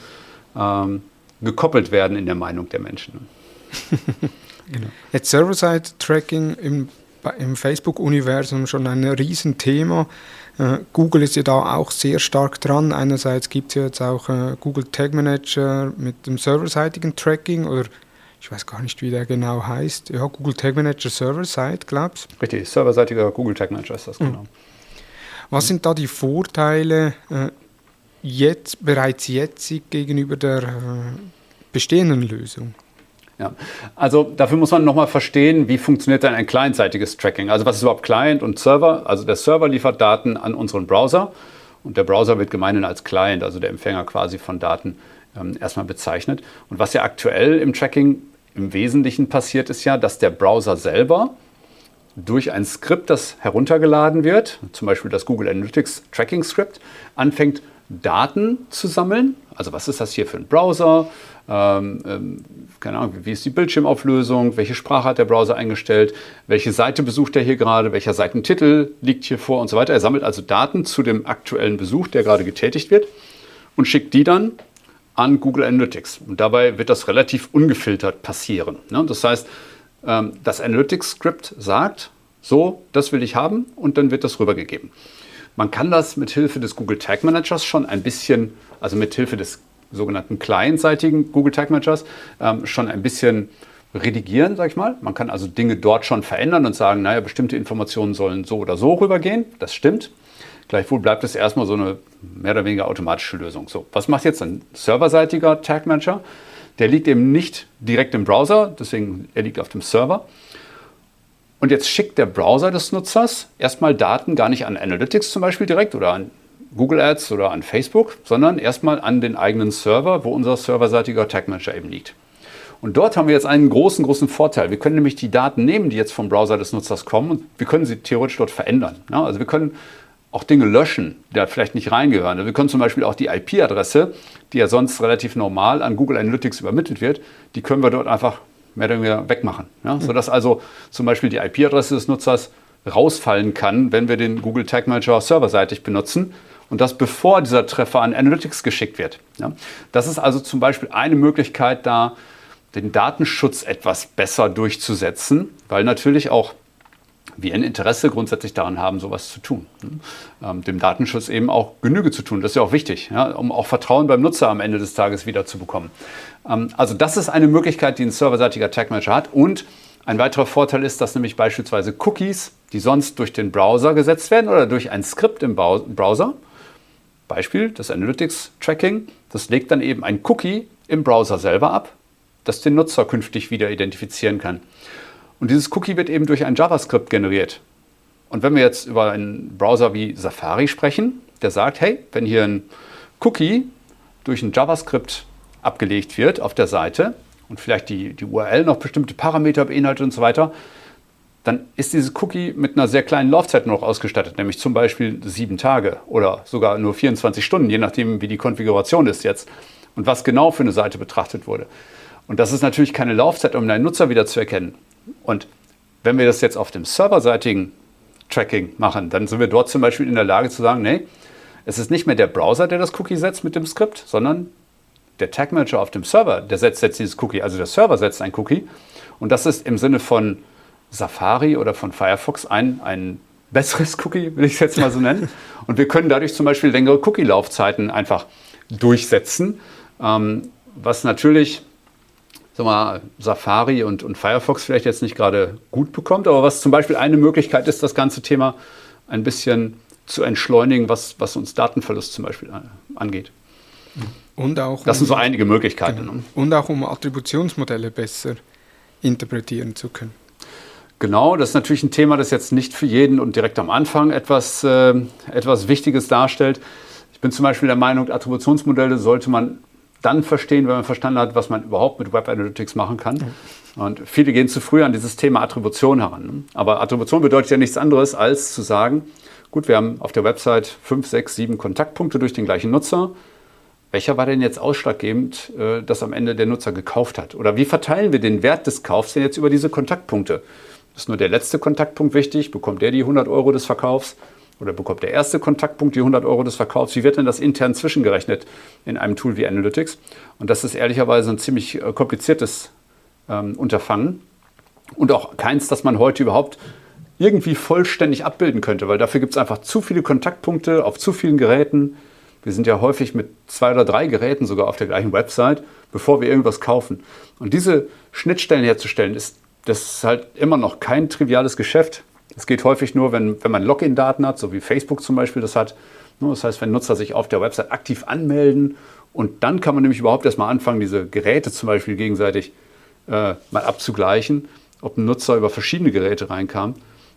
ähm, gekoppelt werden in der Meinung der Menschen. [laughs] genau. Jetzt Server-Side-Tracking im, im Facebook-Universum schon ein Riesenthema. Äh, Google ist ja da auch sehr stark dran. Einerseits gibt es ja jetzt auch äh, Google Tag Manager mit dem serverseitigen Tracking oder ich weiß gar nicht, wie der genau heißt. Ja, Google Tag Manager Server-Side, glaubst du? Richtig, serverseitiger Google Tag Manager ist das, mhm. genau. Was sind da die Vorteile äh, jetzt, bereits jetzt gegenüber der bestehenden Lösung? Ja, also dafür muss man nochmal verstehen, wie funktioniert denn ein clientseitiges Tracking. Also was ist überhaupt Client und Server? Also der Server liefert Daten an unseren Browser und der Browser wird gemeinhin als Client, also der Empfänger quasi von Daten, ähm, erstmal bezeichnet. Und was ja aktuell im Tracking im Wesentlichen passiert ist ja, dass der Browser selber durch ein Skript, das heruntergeladen wird, zum Beispiel das Google Analytics Tracking Script, anfängt Daten zu sammeln. Also was ist das hier für ein Browser? Ähm, ähm, keine Ahnung, wie ist die Bildschirmauflösung? Welche Sprache hat der Browser eingestellt? Welche Seite besucht er hier gerade? Welcher Seitentitel liegt hier vor und so weiter? Er sammelt also Daten zu dem aktuellen Besuch, der gerade getätigt wird und schickt die dann an Google Analytics. Und dabei wird das relativ ungefiltert passieren. Ne? Das heißt, ähm, das Analytics-Skript sagt, so, das will ich haben und dann wird das rübergegeben. Man kann das mit Hilfe des Google Tag Managers schon ein bisschen, also mit Hilfe des sogenannten clientseitigen Google Tag Managers, ähm, schon ein bisschen redigieren, sag ich mal. Man kann also Dinge dort schon verändern und sagen, naja, bestimmte Informationen sollen so oder so rübergehen. Das stimmt. Gleichwohl bleibt es erstmal so eine mehr oder weniger automatische Lösung. So, was macht jetzt ein serverseitiger Tag Manager? Der liegt eben nicht direkt im Browser, deswegen er liegt auf dem Server. Und jetzt schickt der Browser des Nutzers erstmal Daten gar nicht an Analytics zum Beispiel direkt oder an Google Ads oder an Facebook, sondern erstmal an den eigenen Server, wo unser serverseitiger Tag Manager eben liegt. Und dort haben wir jetzt einen großen, großen Vorteil. Wir können nämlich die Daten nehmen, die jetzt vom Browser des Nutzers kommen, und wir können sie theoretisch dort verändern. Ja, also wir können auch Dinge löschen, die da vielleicht nicht reingehören. Also wir können zum Beispiel auch die IP-Adresse, die ja sonst relativ normal an Google Analytics übermittelt wird, die können wir dort einfach mehr oder weniger wegmachen. Ja? Sodass also zum Beispiel die IP-Adresse des Nutzers rausfallen kann, wenn wir den Google Tag Manager serverseitig benutzen und das bevor dieser Treffer an Analytics geschickt wird. Ja? Das ist also zum Beispiel eine Möglichkeit, da den Datenschutz etwas besser durchzusetzen, weil natürlich auch wir ein Interesse grundsätzlich daran haben, sowas zu tun. Ähm, dem Datenschutz eben auch Genüge zu tun. Das ist ja auch wichtig, ja, um auch Vertrauen beim Nutzer am Ende des Tages wieder zu bekommen. Ähm, also das ist eine Möglichkeit, die ein serverseitiger Tag Manager hat. Und ein weiterer Vorteil ist, dass nämlich beispielsweise Cookies, die sonst durch den Browser gesetzt werden oder durch ein Skript im Browser, Beispiel das Analytics Tracking, das legt dann eben ein Cookie im Browser selber ab, das den Nutzer künftig wieder identifizieren kann. Und dieses Cookie wird eben durch ein JavaScript generiert. Und wenn wir jetzt über einen Browser wie Safari sprechen, der sagt, hey, wenn hier ein Cookie durch ein JavaScript abgelegt wird auf der Seite und vielleicht die, die URL noch bestimmte Parameter beinhaltet und so weiter, dann ist dieses Cookie mit einer sehr kleinen Laufzeit noch ausgestattet, nämlich zum Beispiel sieben Tage oder sogar nur 24 Stunden, je nachdem, wie die Konfiguration ist jetzt und was genau für eine Seite betrachtet wurde. Und das ist natürlich keine Laufzeit, um einen Nutzer wieder zu erkennen. Und wenn wir das jetzt auf dem serverseitigen Tracking machen, dann sind wir dort zum Beispiel in der Lage zu sagen, nee, es ist nicht mehr der Browser, der das Cookie setzt mit dem Skript, sondern der Tag Manager auf dem Server, der setzt jetzt dieses Cookie. Also der Server setzt ein Cookie. Und das ist im Sinne von Safari oder von Firefox ein, ein besseres [laughs] Cookie, will ich es jetzt mal so nennen. Und wir können dadurch zum Beispiel längere Cookie-Laufzeiten einfach durchsetzen, ähm, was natürlich sag mal, Safari und, und Firefox vielleicht jetzt nicht gerade gut bekommt, aber was zum Beispiel eine Möglichkeit ist, das ganze Thema ein bisschen zu entschleunigen, was, was uns Datenverlust zum Beispiel äh, angeht. Und auch das sind so einige Möglichkeiten. Genau. Ne? Und auch um Attributionsmodelle besser interpretieren zu können. Genau, das ist natürlich ein Thema, das jetzt nicht für jeden und direkt am Anfang etwas, äh, etwas Wichtiges darstellt. Ich bin zum Beispiel der Meinung, Attributionsmodelle sollte man dann verstehen, wenn man verstanden hat, was man überhaupt mit Web Analytics machen kann. Und viele gehen zu früh an dieses Thema Attribution heran. Aber Attribution bedeutet ja nichts anderes, als zu sagen, gut, wir haben auf der Website fünf, sechs, sieben Kontaktpunkte durch den gleichen Nutzer. Welcher war denn jetzt ausschlaggebend, äh, dass am Ende der Nutzer gekauft hat? Oder wie verteilen wir den Wert des Kaufs denn jetzt über diese Kontaktpunkte? Ist nur der letzte Kontaktpunkt wichtig? Bekommt der die 100 Euro des Verkaufs? Oder bekommt der erste Kontaktpunkt die 100 Euro des Verkaufs? Wie wird denn das intern zwischengerechnet in einem Tool wie Analytics? Und das ist ehrlicherweise ein ziemlich äh, kompliziertes ähm, Unterfangen und auch keins, das man heute überhaupt irgendwie vollständig abbilden könnte, weil dafür gibt es einfach zu viele Kontaktpunkte auf zu vielen Geräten. Wir sind ja häufig mit zwei oder drei Geräten sogar auf der gleichen Website, bevor wir irgendwas kaufen. Und diese Schnittstellen herzustellen, ist, das ist halt immer noch kein triviales Geschäft. Es geht häufig nur, wenn, wenn man Login-Daten hat, so wie Facebook zum Beispiel das hat. Das heißt, wenn Nutzer sich auf der Website aktiv anmelden und dann kann man nämlich überhaupt erstmal anfangen, diese Geräte zum Beispiel gegenseitig äh, mal abzugleichen, ob ein Nutzer über verschiedene Geräte reinkam.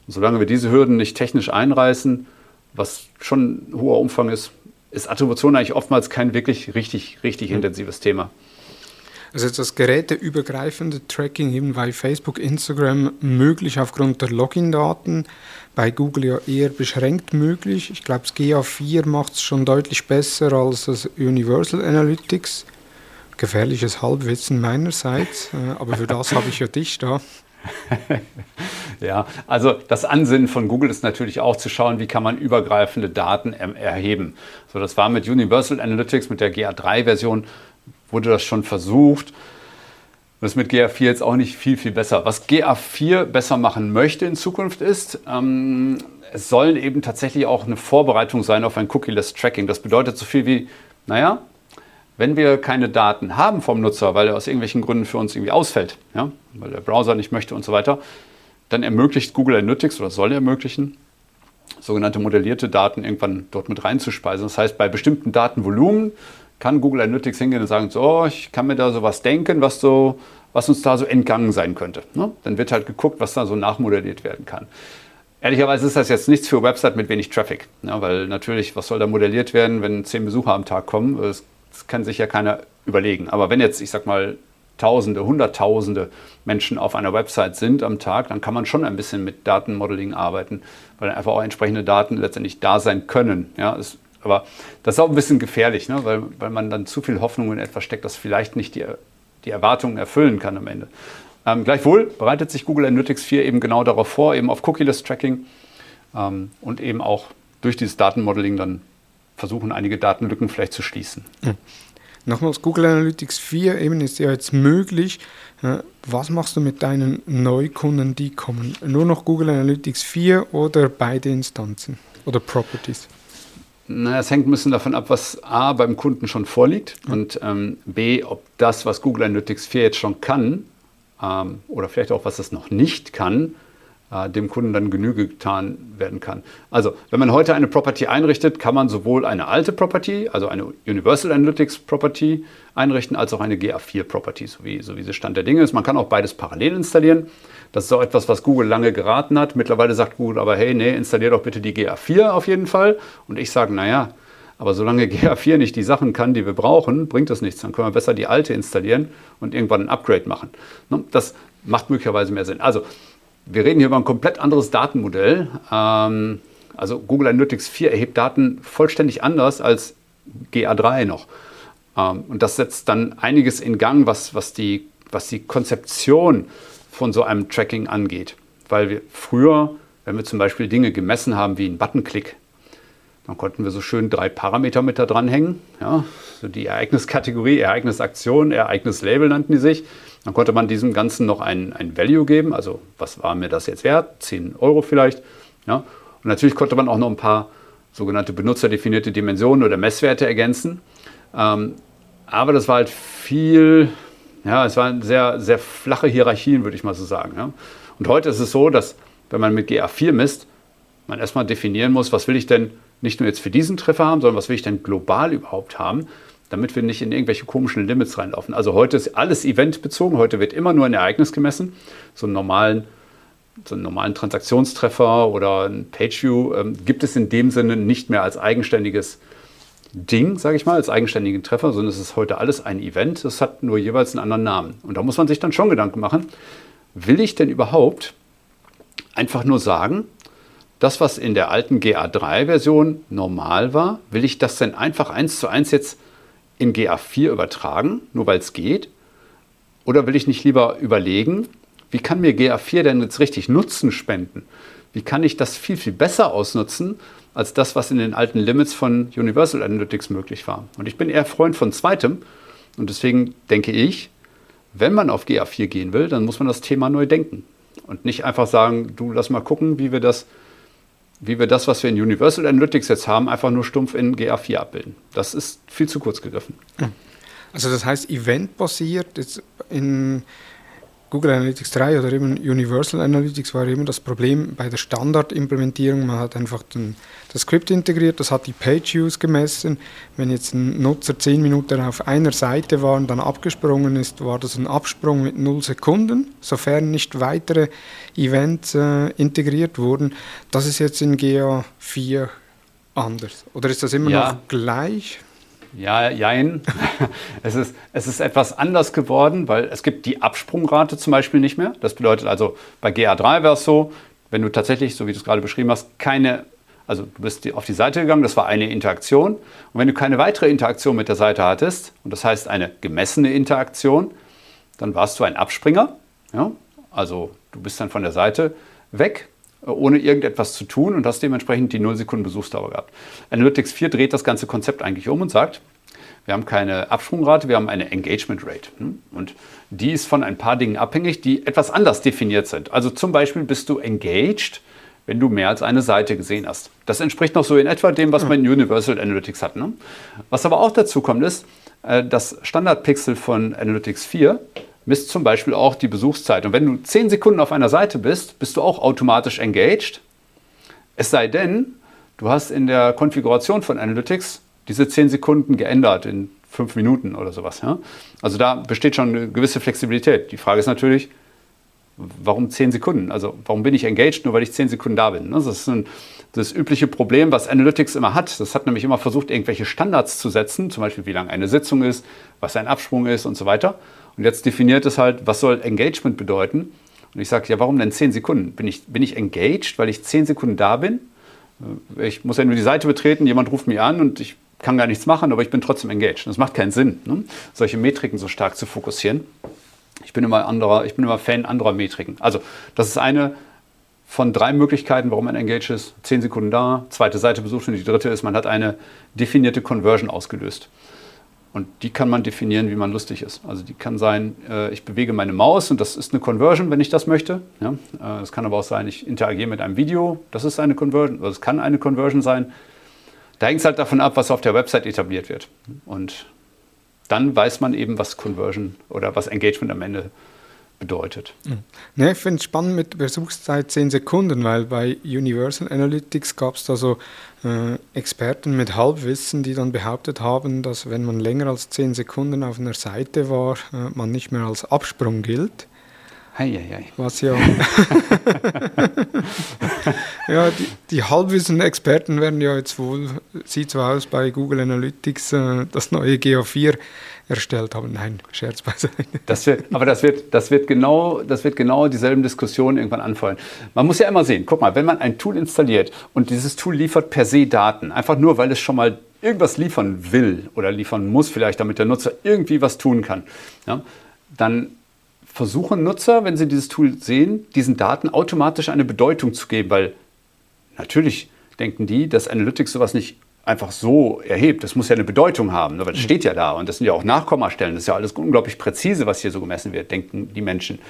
Und solange wir diese Hürden nicht technisch einreißen, was schon ein hoher Umfang ist, ist Attribution eigentlich oftmals kein wirklich richtig, richtig mhm. intensives Thema. Also das geräteübergreifende Tracking eben bei Facebook, Instagram möglich aufgrund der Login-Daten, bei Google ja eher beschränkt möglich. Ich glaube, das GA4 macht es schon deutlich besser als das Universal Analytics. Gefährliches Halbwissen meinerseits, äh, aber für das habe ich ja dich da. [laughs] ja, also das Ansinnen von Google ist natürlich auch zu schauen, wie kann man übergreifende Daten erheben. So, das war mit Universal Analytics, mit der GA3-Version wurde das schon versucht. Das ist mit GA4 jetzt auch nicht viel, viel besser. Was GA4 besser machen möchte in Zukunft ist, ähm, es soll eben tatsächlich auch eine Vorbereitung sein auf ein Cookie-less Tracking. Das bedeutet so viel wie, naja, wenn wir keine Daten haben vom Nutzer, weil er aus irgendwelchen Gründen für uns irgendwie ausfällt, ja, weil der Browser nicht möchte und so weiter, dann ermöglicht Google Analytics oder soll ermöglichen, sogenannte modellierte Daten irgendwann dort mit reinzuspeisen. Das heißt, bei bestimmten Datenvolumen kann Google Analytics hingehen und sagen, so, ich kann mir da sowas denken, was, so, was uns da so entgangen sein könnte. Ne? Dann wird halt geguckt, was da so nachmodelliert werden kann. Ehrlicherweise ist das jetzt nichts für Website mit wenig Traffic, ja, weil natürlich, was soll da modelliert werden, wenn zehn Besucher am Tag kommen? Das, das kann sich ja keiner überlegen. Aber wenn jetzt, ich sag mal, Tausende, Hunderttausende Menschen auf einer Website sind am Tag, dann kann man schon ein bisschen mit Datenmodeling arbeiten, weil einfach auch entsprechende Daten letztendlich da sein können. Ja, es aber das ist auch ein bisschen gefährlich, ne? weil, weil man dann zu viel Hoffnung in etwas steckt, das vielleicht nicht die, die Erwartungen erfüllen kann am Ende. Ähm, gleichwohl bereitet sich Google Analytics 4 eben genau darauf vor, eben auf Cookie-less Tracking ähm, und eben auch durch dieses Datenmodeling dann versuchen, einige Datenlücken vielleicht zu schließen. Mhm. Nochmals, Google Analytics 4 eben ist ja jetzt möglich. Äh, was machst du mit deinen Neukunden, die kommen? Nur noch Google Analytics 4 oder beide Instanzen oder Properties? Na, es hängt ein bisschen davon ab, was A beim Kunden schon vorliegt und ähm, B, ob das, was Google Analytics 4 jetzt schon kann ähm, oder vielleicht auch, was es noch nicht kann, dem Kunden dann Genüge getan werden kann. Also, wenn man heute eine Property einrichtet, kann man sowohl eine alte Property, also eine Universal Analytics Property einrichten, als auch eine GA4 Property, so wie, so wie sie Stand der Dinge ist. Man kann auch beides parallel installieren. Das ist auch etwas, was Google lange geraten hat. Mittlerweile sagt Google aber, hey, nee, installier doch bitte die GA4 auf jeden Fall. Und ich sage, naja, aber solange GA4 nicht die Sachen kann, die wir brauchen, bringt das nichts. Dann können wir besser die alte installieren und irgendwann ein Upgrade machen. Ne? Das macht möglicherweise mehr Sinn. Also, wir reden hier über ein komplett anderes Datenmodell. Ähm, also Google Analytics 4 erhebt Daten vollständig anders als GA3 noch. Ähm, und das setzt dann einiges in Gang, was, was, die, was die Konzeption von so einem Tracking angeht. Weil wir früher, wenn wir zum Beispiel Dinge gemessen haben wie einen Buttonklick, dann konnten wir so schön drei Parameter mit da dranhängen. Ja, so die Ereigniskategorie, Ereignisaktion, Ereignislabel nannten die sich. Dann konnte man diesem Ganzen noch ein, ein Value geben, also was war mir das jetzt wert? 10 Euro vielleicht. Ja. Und natürlich konnte man auch noch ein paar sogenannte benutzerdefinierte Dimensionen oder Messwerte ergänzen. Ähm, aber das war halt viel, ja, es waren sehr, sehr flache Hierarchien, würde ich mal so sagen. Ja. Und heute ist es so, dass wenn man mit GA4 misst, man erstmal definieren muss, was will ich denn nicht nur jetzt für diesen Treffer haben, sondern was will ich denn global überhaupt haben, damit wir nicht in irgendwelche komischen Limits reinlaufen. Also heute ist alles eventbezogen, heute wird immer nur ein Ereignis gemessen. So einen normalen, so einen normalen Transaktionstreffer oder ein Pageview ähm, gibt es in dem Sinne nicht mehr als eigenständiges Ding, sage ich mal, als eigenständigen Treffer, sondern es ist heute alles ein Event. Es hat nur jeweils einen anderen Namen. Und da muss man sich dann schon Gedanken machen, will ich denn überhaupt einfach nur sagen, das, was in der alten GA3-Version normal war, will ich das denn einfach eins zu eins jetzt in GA4 übertragen, nur weil es geht? Oder will ich nicht lieber überlegen, wie kann mir GA4 denn jetzt richtig Nutzen spenden? Wie kann ich das viel, viel besser ausnutzen, als das, was in den alten Limits von Universal Analytics möglich war? Und ich bin eher Freund von zweitem. Und deswegen denke ich, wenn man auf GA4 gehen will, dann muss man das Thema neu denken. Und nicht einfach sagen, du lass mal gucken, wie wir das wie wir das, was wir in Universal Analytics jetzt haben, einfach nur stumpf in GA4 abbilden. Das ist viel zu kurz gegriffen. Also das heißt, eventbasiert jetzt in Google Analytics 3 oder eben Universal Analytics war immer das Problem bei der Standardimplementierung. Man hat einfach den, das Skript integriert, das hat die Page-Views gemessen. Wenn jetzt ein Nutzer 10 Minuten auf einer Seite war und dann abgesprungen ist, war das ein Absprung mit 0 Sekunden, sofern nicht weitere Events äh, integriert wurden. Das ist jetzt in GA4 anders. Oder ist das immer ja. noch gleich? Ja, jein. [laughs] es, ist, es ist etwas anders geworden, weil es gibt die Absprungrate zum Beispiel nicht mehr. Das bedeutet also, bei GA3 wäre es so, wenn du tatsächlich, so wie du es gerade beschrieben hast, keine, also du bist auf die Seite gegangen, das war eine Interaktion. Und wenn du keine weitere Interaktion mit der Seite hattest, und das heißt eine gemessene Interaktion, dann warst du ein Abspringer. Ja? Also du bist dann von der Seite weg ohne irgendetwas zu tun und hast dementsprechend die 0 Sekunden Besuchsdauer gehabt. Analytics 4 dreht das ganze Konzept eigentlich um und sagt, wir haben keine Absprungrate, wir haben eine Engagement Rate. Hm? Und die ist von ein paar Dingen abhängig, die etwas anders definiert sind. Also zum Beispiel bist du engaged, wenn du mehr als eine Seite gesehen hast. Das entspricht noch so in etwa dem, was man in Universal Analytics hat. Ne? Was aber auch dazu kommt, ist, äh, das Standardpixel von Analytics 4 misst zum Beispiel auch die Besuchszeit. Und wenn du 10 Sekunden auf einer Seite bist, bist du auch automatisch engaged. Es sei denn, du hast in der Konfiguration von Analytics diese 10 Sekunden geändert in 5 Minuten oder sowas. Ja? Also da besteht schon eine gewisse Flexibilität. Die Frage ist natürlich, warum 10 Sekunden? Also warum bin ich engaged, nur weil ich 10 Sekunden da bin? Das ist ein, das übliche Problem, was Analytics immer hat. Das hat nämlich immer versucht, irgendwelche Standards zu setzen, zum Beispiel wie lang eine Sitzung ist, was ein Absprung ist und so weiter. Und jetzt definiert es halt, was soll Engagement bedeuten? Und ich sage, ja, warum denn 10 Sekunden? Bin ich, bin ich engaged, weil ich 10 Sekunden da bin? Äh, ich muss ja nur die Seite betreten, jemand ruft mich an und ich kann gar nichts machen, aber ich bin trotzdem engaged. Das macht keinen Sinn, ne? solche Metriken so stark zu fokussieren. Ich bin immer, anderer, ich bin immer Fan anderer Metriken. Also das ist eine von drei Möglichkeiten, warum man engaged ist. 10 Sekunden da, zweite Seite besucht und die dritte ist, man hat eine definierte Conversion ausgelöst. Und die kann man definieren, wie man lustig ist. Also die kann sein, äh, ich bewege meine Maus und das ist eine Conversion, wenn ich das möchte. Ja? Äh, kann aber auch sein, ich interagiere mit einem Video, das ist eine Conversion, also es kann eine Conversion sein. Da hängt es halt davon ab, was auf der Website etabliert wird. Und dann weiß man eben, was Conversion oder was Engagement am Ende bedeutet. Mhm. Ne, ich finde es spannend mit Besuchszeit 10 Sekunden, weil bei Universal Analytics gab es da so äh, Experten mit Halbwissen, die dann behauptet haben, dass wenn man länger als 10 Sekunden auf einer Seite war, äh, man nicht mehr als Absprung gilt. Hei, hei, hei. Was ja. [laughs] ja, die, die Halbwissen-Experten werden ja jetzt wohl, sieht so aus bei Google Analytics, äh, das neue GA4 erstellt haben. Nein, Scherz beiseite. [laughs] Das wird, aber das wird, das, wird genau, das wird genau dieselben Diskussionen irgendwann anfallen. Man muss ja immer sehen, guck mal, wenn man ein Tool installiert und dieses Tool liefert per se Daten, einfach nur, weil es schon mal irgendwas liefern will oder liefern muss vielleicht, damit der Nutzer irgendwie was tun kann, ja, dann versuchen Nutzer, wenn sie dieses Tool sehen, diesen Daten automatisch eine Bedeutung zu geben, weil natürlich denken die, dass Analytics sowas nicht einfach so erhebt. Das muss ja eine Bedeutung haben, ne, weil das steht ja da. Und das sind ja auch Nachkommastellen. Das ist ja alles unglaublich präzise, was hier so gemessen wird, denken die Menschen.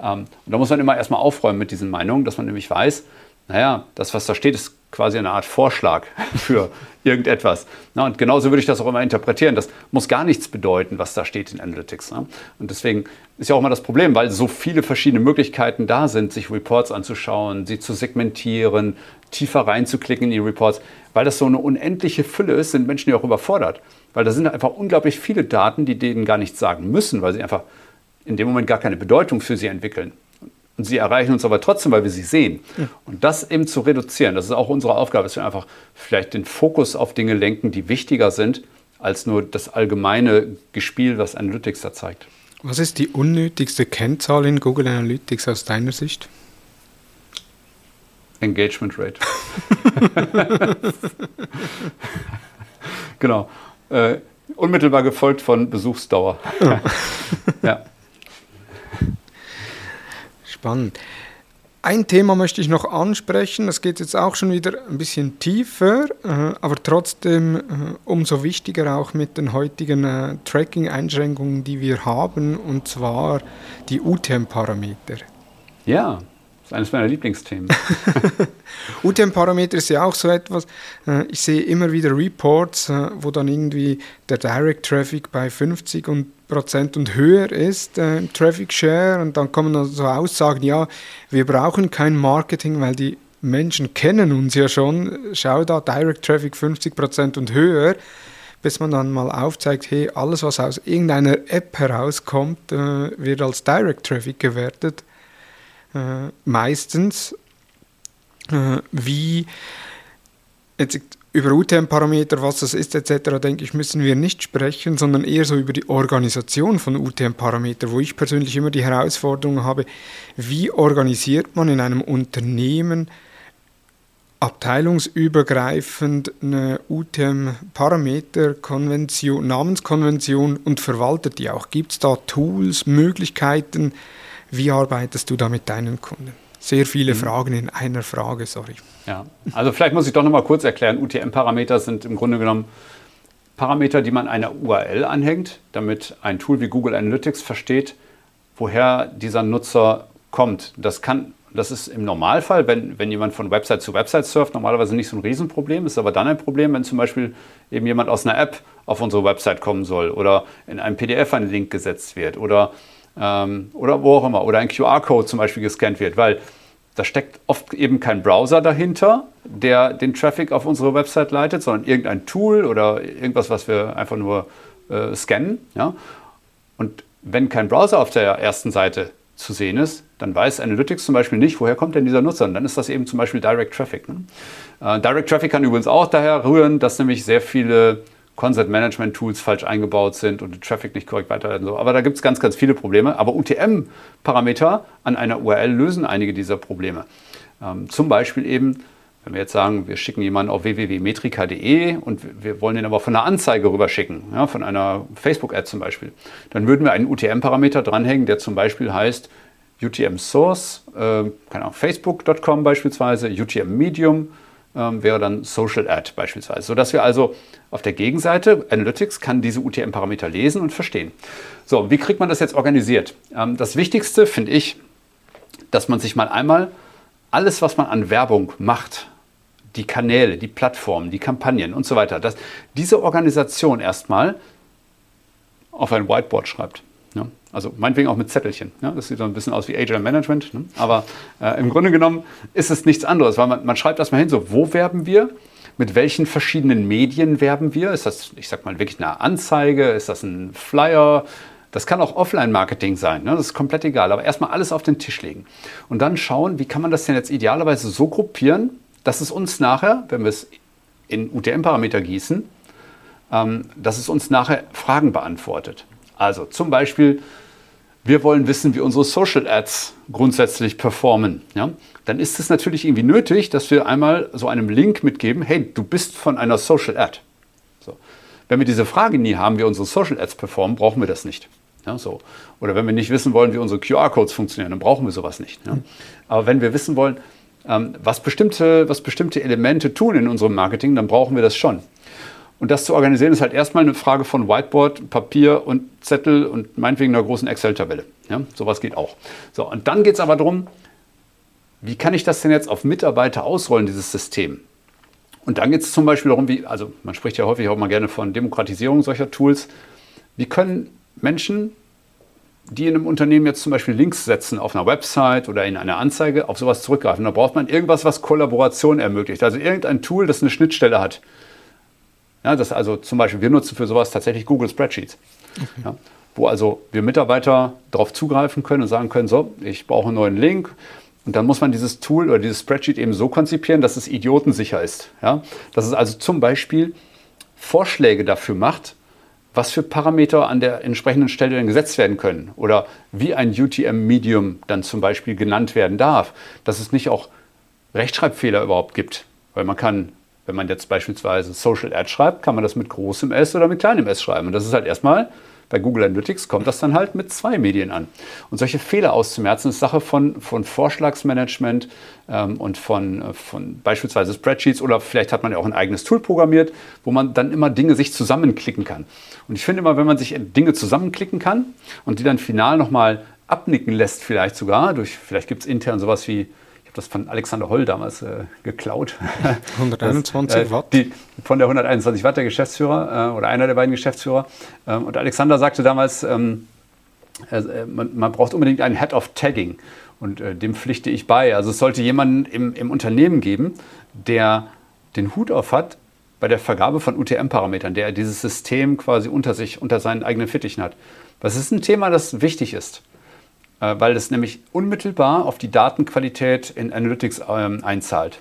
Ähm, und da muss man immer erstmal aufräumen mit diesen Meinungen, dass man nämlich weiß, naja, das, was da steht, ist quasi eine Art Vorschlag [laughs] für irgendetwas. Na, und genauso würde ich das auch immer interpretieren. Das muss gar nichts bedeuten, was da steht in Analytics. Na? Und deswegen ist ja auch immer das Problem, weil so viele verschiedene Möglichkeiten da sind, sich Reports anzuschauen, sie zu segmentieren, tiefer reinzuklicken in die Reports. Weil das so eine unendliche Fülle ist, sind Menschen ja auch überfordert. Weil da sind einfach unglaublich viele Daten, die denen gar nichts sagen müssen, weil sie einfach in dem Moment gar keine Bedeutung für sie entwickeln. Und sie erreichen uns aber trotzdem, weil wir sie sehen. Ja. Und das eben zu reduzieren, das ist auch unsere Aufgabe, dass wir einfach vielleicht den Fokus auf Dinge lenken, die wichtiger sind, als nur das allgemeine Gespiel, was Analytics da zeigt. Was ist die unnötigste Kennzahl in Google Analytics aus deiner Sicht? Engagement Rate. [laughs] [laughs] genau. Äh, unmittelbar gefolgt von Besuchsdauer. Ja. [laughs] ja. Spannend. Ein Thema möchte ich noch ansprechen, das geht jetzt auch schon wieder ein bisschen tiefer, äh, aber trotzdem äh, umso wichtiger auch mit den heutigen äh, Tracking-Einschränkungen, die wir haben, und zwar die UTM-Parameter. Ja, das ist eines meiner Lieblingsthemen. [laughs] UTM-Parameter ist ja auch so etwas, ich sehe immer wieder Reports, wo dann irgendwie der Direct Traffic bei 50 und Prozent und höher ist äh, Traffic Share. Und dann kommen dann so Aussagen, ja, wir brauchen kein Marketing, weil die Menschen kennen uns ja schon, schau da, Direct Traffic 50 Prozent und höher, bis man dann mal aufzeigt, hey, alles, was aus irgendeiner App herauskommt, äh, wird als Direct Traffic gewertet, äh, meistens. Äh, wie, jetzt über UTM-Parameter, was das ist etc., denke ich, müssen wir nicht sprechen, sondern eher so über die Organisation von UTM-Parameter, wo ich persönlich immer die Herausforderung habe, wie organisiert man in einem Unternehmen abteilungsübergreifend eine UTM-Parameter-Konvention, Namenskonvention und verwaltet die auch? Gibt es da Tools, Möglichkeiten? Wie arbeitest du da mit deinen Kunden? Sehr viele mhm. Fragen in einer Frage, sorry. Ja, also vielleicht muss ich doch noch mal kurz erklären. UTM-Parameter sind im Grunde genommen Parameter, die man einer URL anhängt, damit ein Tool wie Google Analytics versteht, woher dieser Nutzer kommt. Das kann das ist im Normalfall, wenn, wenn jemand von Website zu Website surft, normalerweise nicht so ein Riesenproblem. Ist aber dann ein Problem, wenn zum Beispiel eben jemand aus einer App auf unsere Website kommen soll oder in einem PDF ein Link gesetzt wird oder, ähm, oder wo auch immer oder ein QR-Code zum Beispiel gescannt wird, weil da steckt oft eben kein Browser dahinter, der den Traffic auf unsere Website leitet, sondern irgendein Tool oder irgendwas, was wir einfach nur äh, scannen. Ja? Und wenn kein Browser auf der ersten Seite zu sehen ist, dann weiß Analytics zum Beispiel nicht, woher kommt denn dieser Nutzer. Und dann ist das eben zum Beispiel Direct Traffic. Ne? Äh, Direct Traffic kann übrigens auch daher rühren, dass nämlich sehr viele Content Management Tools falsch eingebaut sind und der Traffic nicht korrekt weiterleiten. So. Aber da gibt es ganz, ganz viele Probleme. Aber UTM-Parameter an einer URL lösen einige dieser Probleme. Ähm, zum Beispiel eben, wenn wir jetzt sagen, wir schicken jemanden auf www.metrika.de und wir wollen den aber von einer Anzeige rüberschicken, ja, von einer Facebook-Ad zum Beispiel, dann würden wir einen UTM-Parameter dranhängen, der zum Beispiel heißt UTM Source, äh, keine Ahnung, Facebook.com beispielsweise, UTM Medium, ähm, wäre dann Social Ad beispielsweise. Sodass wir also auf der Gegenseite, Analytics kann diese UTM-Parameter lesen und verstehen. So, wie kriegt man das jetzt organisiert? Ähm, das Wichtigste finde ich, dass man sich mal einmal alles, was man an Werbung macht, die Kanäle, die Plattformen, die Kampagnen und so weiter, dass diese Organisation erstmal auf ein Whiteboard schreibt. Ja, also meinetwegen auch mit Zettelchen. Ja, das sieht so ein bisschen aus wie Agile Management. Ne? Aber äh, im Grunde genommen ist es nichts anderes, weil man, man schreibt erstmal hin, so wo werben wir, mit welchen verschiedenen Medien werben wir. Ist das, ich sag mal, wirklich eine Anzeige? Ist das ein Flyer? Das kann auch Offline-Marketing sein, ne? das ist komplett egal. Aber erstmal alles auf den Tisch legen. Und dann schauen, wie kann man das denn jetzt idealerweise so gruppieren, dass es uns nachher, wenn wir es in UTM-Parameter gießen, ähm, dass es uns nachher Fragen beantwortet. Also zum Beispiel, wir wollen wissen, wie unsere Social Ads grundsätzlich performen. Ja? Dann ist es natürlich irgendwie nötig, dass wir einmal so einem Link mitgeben, hey, du bist von einer Social Ad. So. Wenn wir diese Frage nie haben, wie unsere Social Ads performen, brauchen wir das nicht. Ja, so. Oder wenn wir nicht wissen wollen, wie unsere QR-Codes funktionieren, dann brauchen wir sowas nicht. Ja? Aber wenn wir wissen wollen, ähm, was, bestimmte, was bestimmte Elemente tun in unserem Marketing, dann brauchen wir das schon. Und das zu organisieren ist halt erstmal eine Frage von Whiteboard, Papier und Zettel und meinetwegen einer großen Excel-Tabelle. Ja, sowas geht auch. So, und dann geht es aber darum, wie kann ich das denn jetzt auf Mitarbeiter ausrollen, dieses System? Und dann geht es zum Beispiel darum, wie, also man spricht ja häufig auch mal gerne von Demokratisierung solcher Tools. Wie können Menschen, die in einem Unternehmen jetzt zum Beispiel Links setzen auf einer Website oder in einer Anzeige, auf sowas zurückgreifen? Da braucht man irgendwas, was Kollaboration ermöglicht. Also irgendein Tool, das eine Schnittstelle hat. Ja, das also zum Beispiel, wir nutzen für sowas tatsächlich Google Spreadsheets. Okay. Ja, wo also wir Mitarbeiter darauf zugreifen können und sagen können, so, ich brauche einen neuen Link. Und dann muss man dieses Tool oder dieses Spreadsheet eben so konzipieren, dass es idiotensicher ist. Ja? Dass es also zum Beispiel Vorschläge dafür macht, was für Parameter an der entsprechenden Stelle dann gesetzt werden können oder wie ein UTM-Medium dann zum Beispiel genannt werden darf, dass es nicht auch Rechtschreibfehler überhaupt gibt. Weil man kann, wenn man jetzt beispielsweise Social Ad schreibt, kann man das mit großem S oder mit kleinem S schreiben. Und das ist halt erstmal bei Google Analytics kommt das dann halt mit zwei Medien an. Und solche Fehler auszumerzen ist Sache von, von Vorschlagsmanagement ähm, und von, äh, von beispielsweise Spreadsheets oder vielleicht hat man ja auch ein eigenes Tool programmiert, wo man dann immer Dinge sich zusammenklicken kann. Und ich finde immer, wenn man sich Dinge zusammenklicken kann und die dann final nochmal abnicken lässt, vielleicht sogar, durch, vielleicht gibt es intern sowas wie habe das von Alexander Holl damals äh, geklaut. [laughs] 121 das, äh, Watt? Die, von der 121 Watt, der Geschäftsführer äh, oder einer der beiden Geschäftsführer. Ähm, und Alexander sagte damals, ähm, äh, man, man, braucht unbedingt einen Head of Tagging. Und äh, dem pflichte ich bei. Also es sollte jemanden im, im Unternehmen geben, der den Hut auf hat bei der Vergabe von UTM-Parametern, der dieses System quasi unter sich, unter seinen eigenen Fittichen hat. Das ist ein Thema, das wichtig ist. Äh, weil es nämlich unmittelbar auf die Datenqualität in Analytics ähm, einzahlt.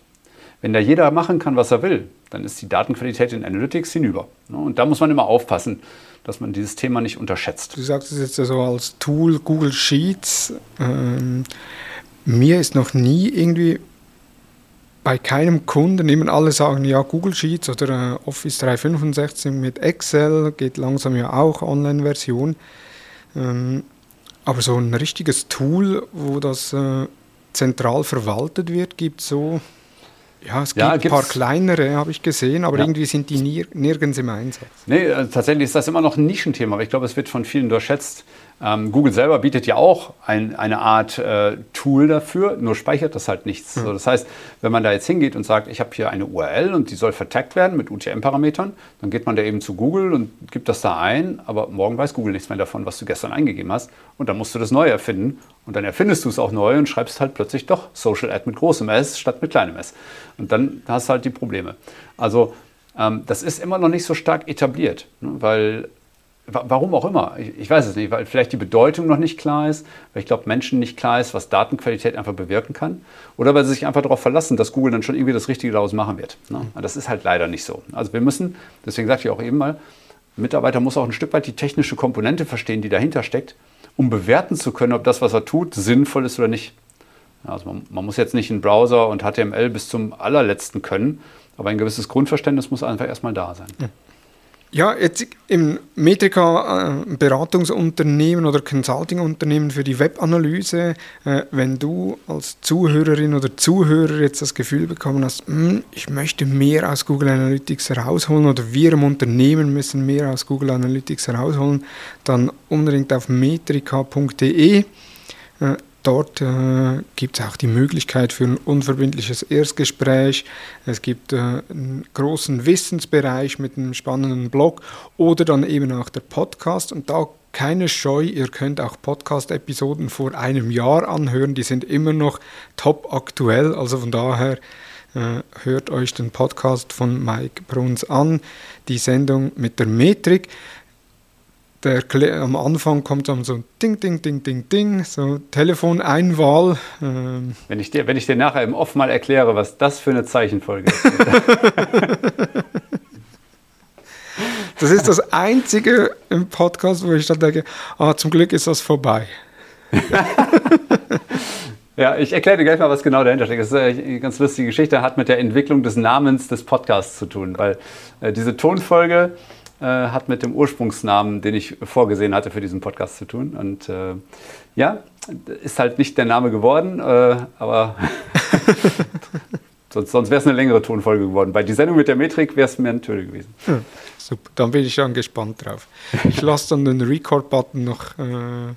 Wenn da jeder machen kann, was er will, dann ist die Datenqualität in Analytics hinüber. Ne? Und da muss man immer aufpassen, dass man dieses Thema nicht unterschätzt. Du sagst es jetzt so als Tool Google Sheets. Ähm, mir ist noch nie irgendwie bei keinem Kunden, immer alle sagen, ja, Google Sheets oder äh, Office 365 mit Excel geht langsam ja auch Online-Version. Ähm, aber so ein richtiges Tool, wo das äh, zentral verwaltet wird, gibt es so. Ja, es gibt ja, ein paar kleinere, habe ich gesehen, aber ja. irgendwie sind die nir nirgends im Einsatz. Nee, äh, tatsächlich ist das immer noch ein Nischenthema, aber ich glaube, es wird von vielen unterschätzt. Ähm, Google selber bietet ja auch ein, eine Art äh, Tool dafür, nur speichert das halt nichts. Mhm. So, das heißt, wenn man da jetzt hingeht und sagt, ich habe hier eine URL und die soll vertaggt werden mit UTM-Parametern, dann geht man da eben zu Google und gibt das da ein, aber morgen weiß Google nichts mehr davon, was du gestern eingegeben hast. Und dann musst du das neu erfinden und dann erfindest du es auch neu und schreibst halt plötzlich doch Social Ad mit großem S statt mit kleinem S. Und dann hast du halt die Probleme. Also ähm, das ist immer noch nicht so stark etabliert, ne, weil Warum auch immer. Ich, ich, weiß es nicht, weil vielleicht die Bedeutung noch nicht klar ist, weil ich glaube, Menschen nicht klar ist, was Datenqualität einfach bewirken kann. Oder weil sie sich einfach darauf verlassen, dass Google dann schon irgendwie das Richtige daraus machen wird. Ne? Das ist halt leider nicht so. Also wir müssen, deswegen sagte ich auch eben mal, Mitarbeiter muss auch ein Stück weit die technische Komponente verstehen, die dahinter steckt, um bewerten zu können, ob das, was er tut, sinnvoll ist oder nicht. Also man, man muss jetzt nicht einen Browser und HTML bis zum allerletzten können, aber ein gewisses Grundverständnis muss einfach erstmal da sein. Ja. Ja, jetzt im Metrika äh, Beratungsunternehmen oder Consultingunternehmen für die Webanalyse, äh, wenn du als Zuhörerin oder Zuhörer jetzt das Gefühl bekommen hast, hm, ich möchte mehr aus Google Analytics herausholen oder wir im Unternehmen müssen mehr aus Google Analytics herausholen, dann unbedingt auf metrika.de äh, Dort äh, gibt es auch die Möglichkeit für ein unverbindliches Erstgespräch. Es gibt äh, einen großen Wissensbereich mit einem spannenden Blog oder dann eben auch der Podcast. Und da keine Scheu, ihr könnt auch Podcast-Episoden vor einem Jahr anhören. Die sind immer noch top aktuell. Also von daher äh, hört euch den Podcast von Mike Bruns an, die Sendung mit der Metrik der, am Anfang kommt dann so Ding, Ding, Ding, Ding, Ding, so Telefoneinwahl. Ähm. Wenn, ich dir, wenn ich dir nachher im Off mal erkläre, was das für eine Zeichenfolge ist. [laughs] das ist das Einzige im Podcast, wo ich dann denke, ah, zum Glück ist das vorbei. [laughs] ja, ich erkläre dir gleich mal, was genau dahinter steckt. Das ist eine ganz lustige Geschichte, hat mit der Entwicklung des Namens des Podcasts zu tun, weil äh, diese Tonfolge äh, hat mit dem Ursprungsnamen, den ich vorgesehen hatte für diesen Podcast zu tun. Und äh, ja, ist halt nicht der Name geworden, äh, aber [laughs] sonst, sonst wäre es eine längere Tonfolge geworden. Bei die Sendung mit der Metrik wäre es mir Töne gewesen. Hm, super, dann bin ich schon gespannt drauf. Ich lasse dann den Record-Button noch, äh,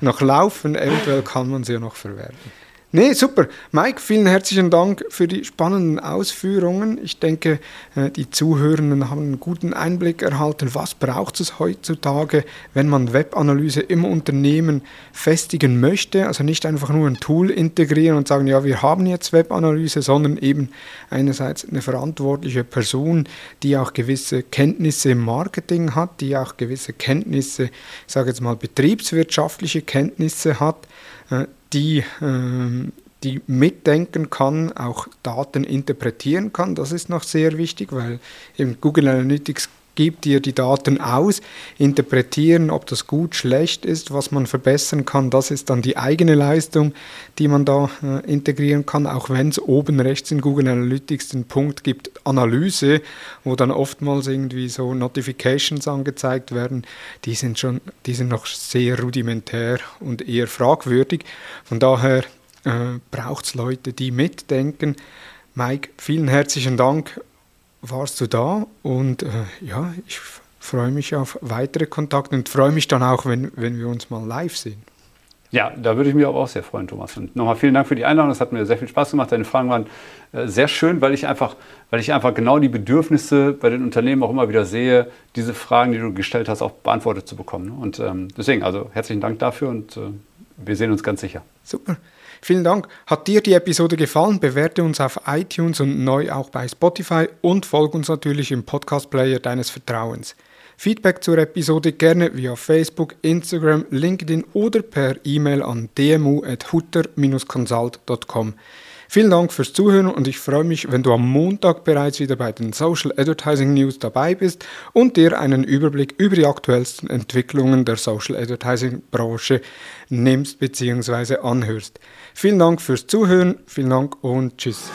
[laughs] noch laufen, eventuell kann man sie ja noch verwerten. Nee, super. Mike, vielen herzlichen Dank für die spannenden Ausführungen. Ich denke, äh, die Zuhörenden haben einen guten Einblick erhalten, was braucht es heutzutage, wenn man Webanalyse im Unternehmen festigen möchte. Also nicht einfach nur ein Tool integrieren und sagen, ja, wir haben jetzt Webanalyse, sondern eben einerseits eine verantwortliche Person, die auch gewisse Kenntnisse im Marketing hat, die auch gewisse Kenntnisse, ich sage jetzt mal betriebswirtschaftliche Kenntnisse hat, äh, die, ähm, die mitdenken kann, auch Daten interpretieren kann. Das ist noch sehr wichtig, weil eben Google Analytics gibt dir die Daten aus, interpretieren, ob das gut, schlecht ist, was man verbessern kann. Das ist dann die eigene Leistung, die man da äh, integrieren kann, auch wenn es oben rechts in Google Analytics den Punkt gibt, Analyse, wo dann oftmals irgendwie so Notifications angezeigt werden. Die sind schon, die sind noch sehr rudimentär und eher fragwürdig. Von daher äh, braucht es Leute, die mitdenken. Mike, vielen herzlichen Dank warst du da und äh, ja, ich freue mich auf weitere Kontakte und freue mich dann auch, wenn, wenn wir uns mal live sehen. Ja, da würde ich mich aber auch sehr freuen, Thomas. Und nochmal vielen Dank für die Einladung. Es hat mir sehr viel Spaß gemacht. Deine Fragen waren äh, sehr schön, weil ich, einfach, weil ich einfach genau die Bedürfnisse bei den Unternehmen auch immer wieder sehe, diese Fragen, die du gestellt hast, auch beantwortet zu bekommen. Und ähm, deswegen, also herzlichen Dank dafür und äh, wir sehen uns ganz sicher. Super. Vielen Dank. Hat dir die Episode gefallen? Bewerte uns auf iTunes und neu auch bei Spotify und folge uns natürlich im Podcast-Player deines Vertrauens. Feedback zur Episode gerne via Facebook, Instagram, LinkedIn oder per E-Mail an dmu.hutter-consult.com. Vielen Dank fürs Zuhören und ich freue mich, wenn du am Montag bereits wieder bei den Social Advertising News dabei bist und dir einen Überblick über die aktuellsten Entwicklungen der Social Advertising Branche nimmst bzw. anhörst. Vielen Dank fürs Zuhören, vielen Dank und tschüss.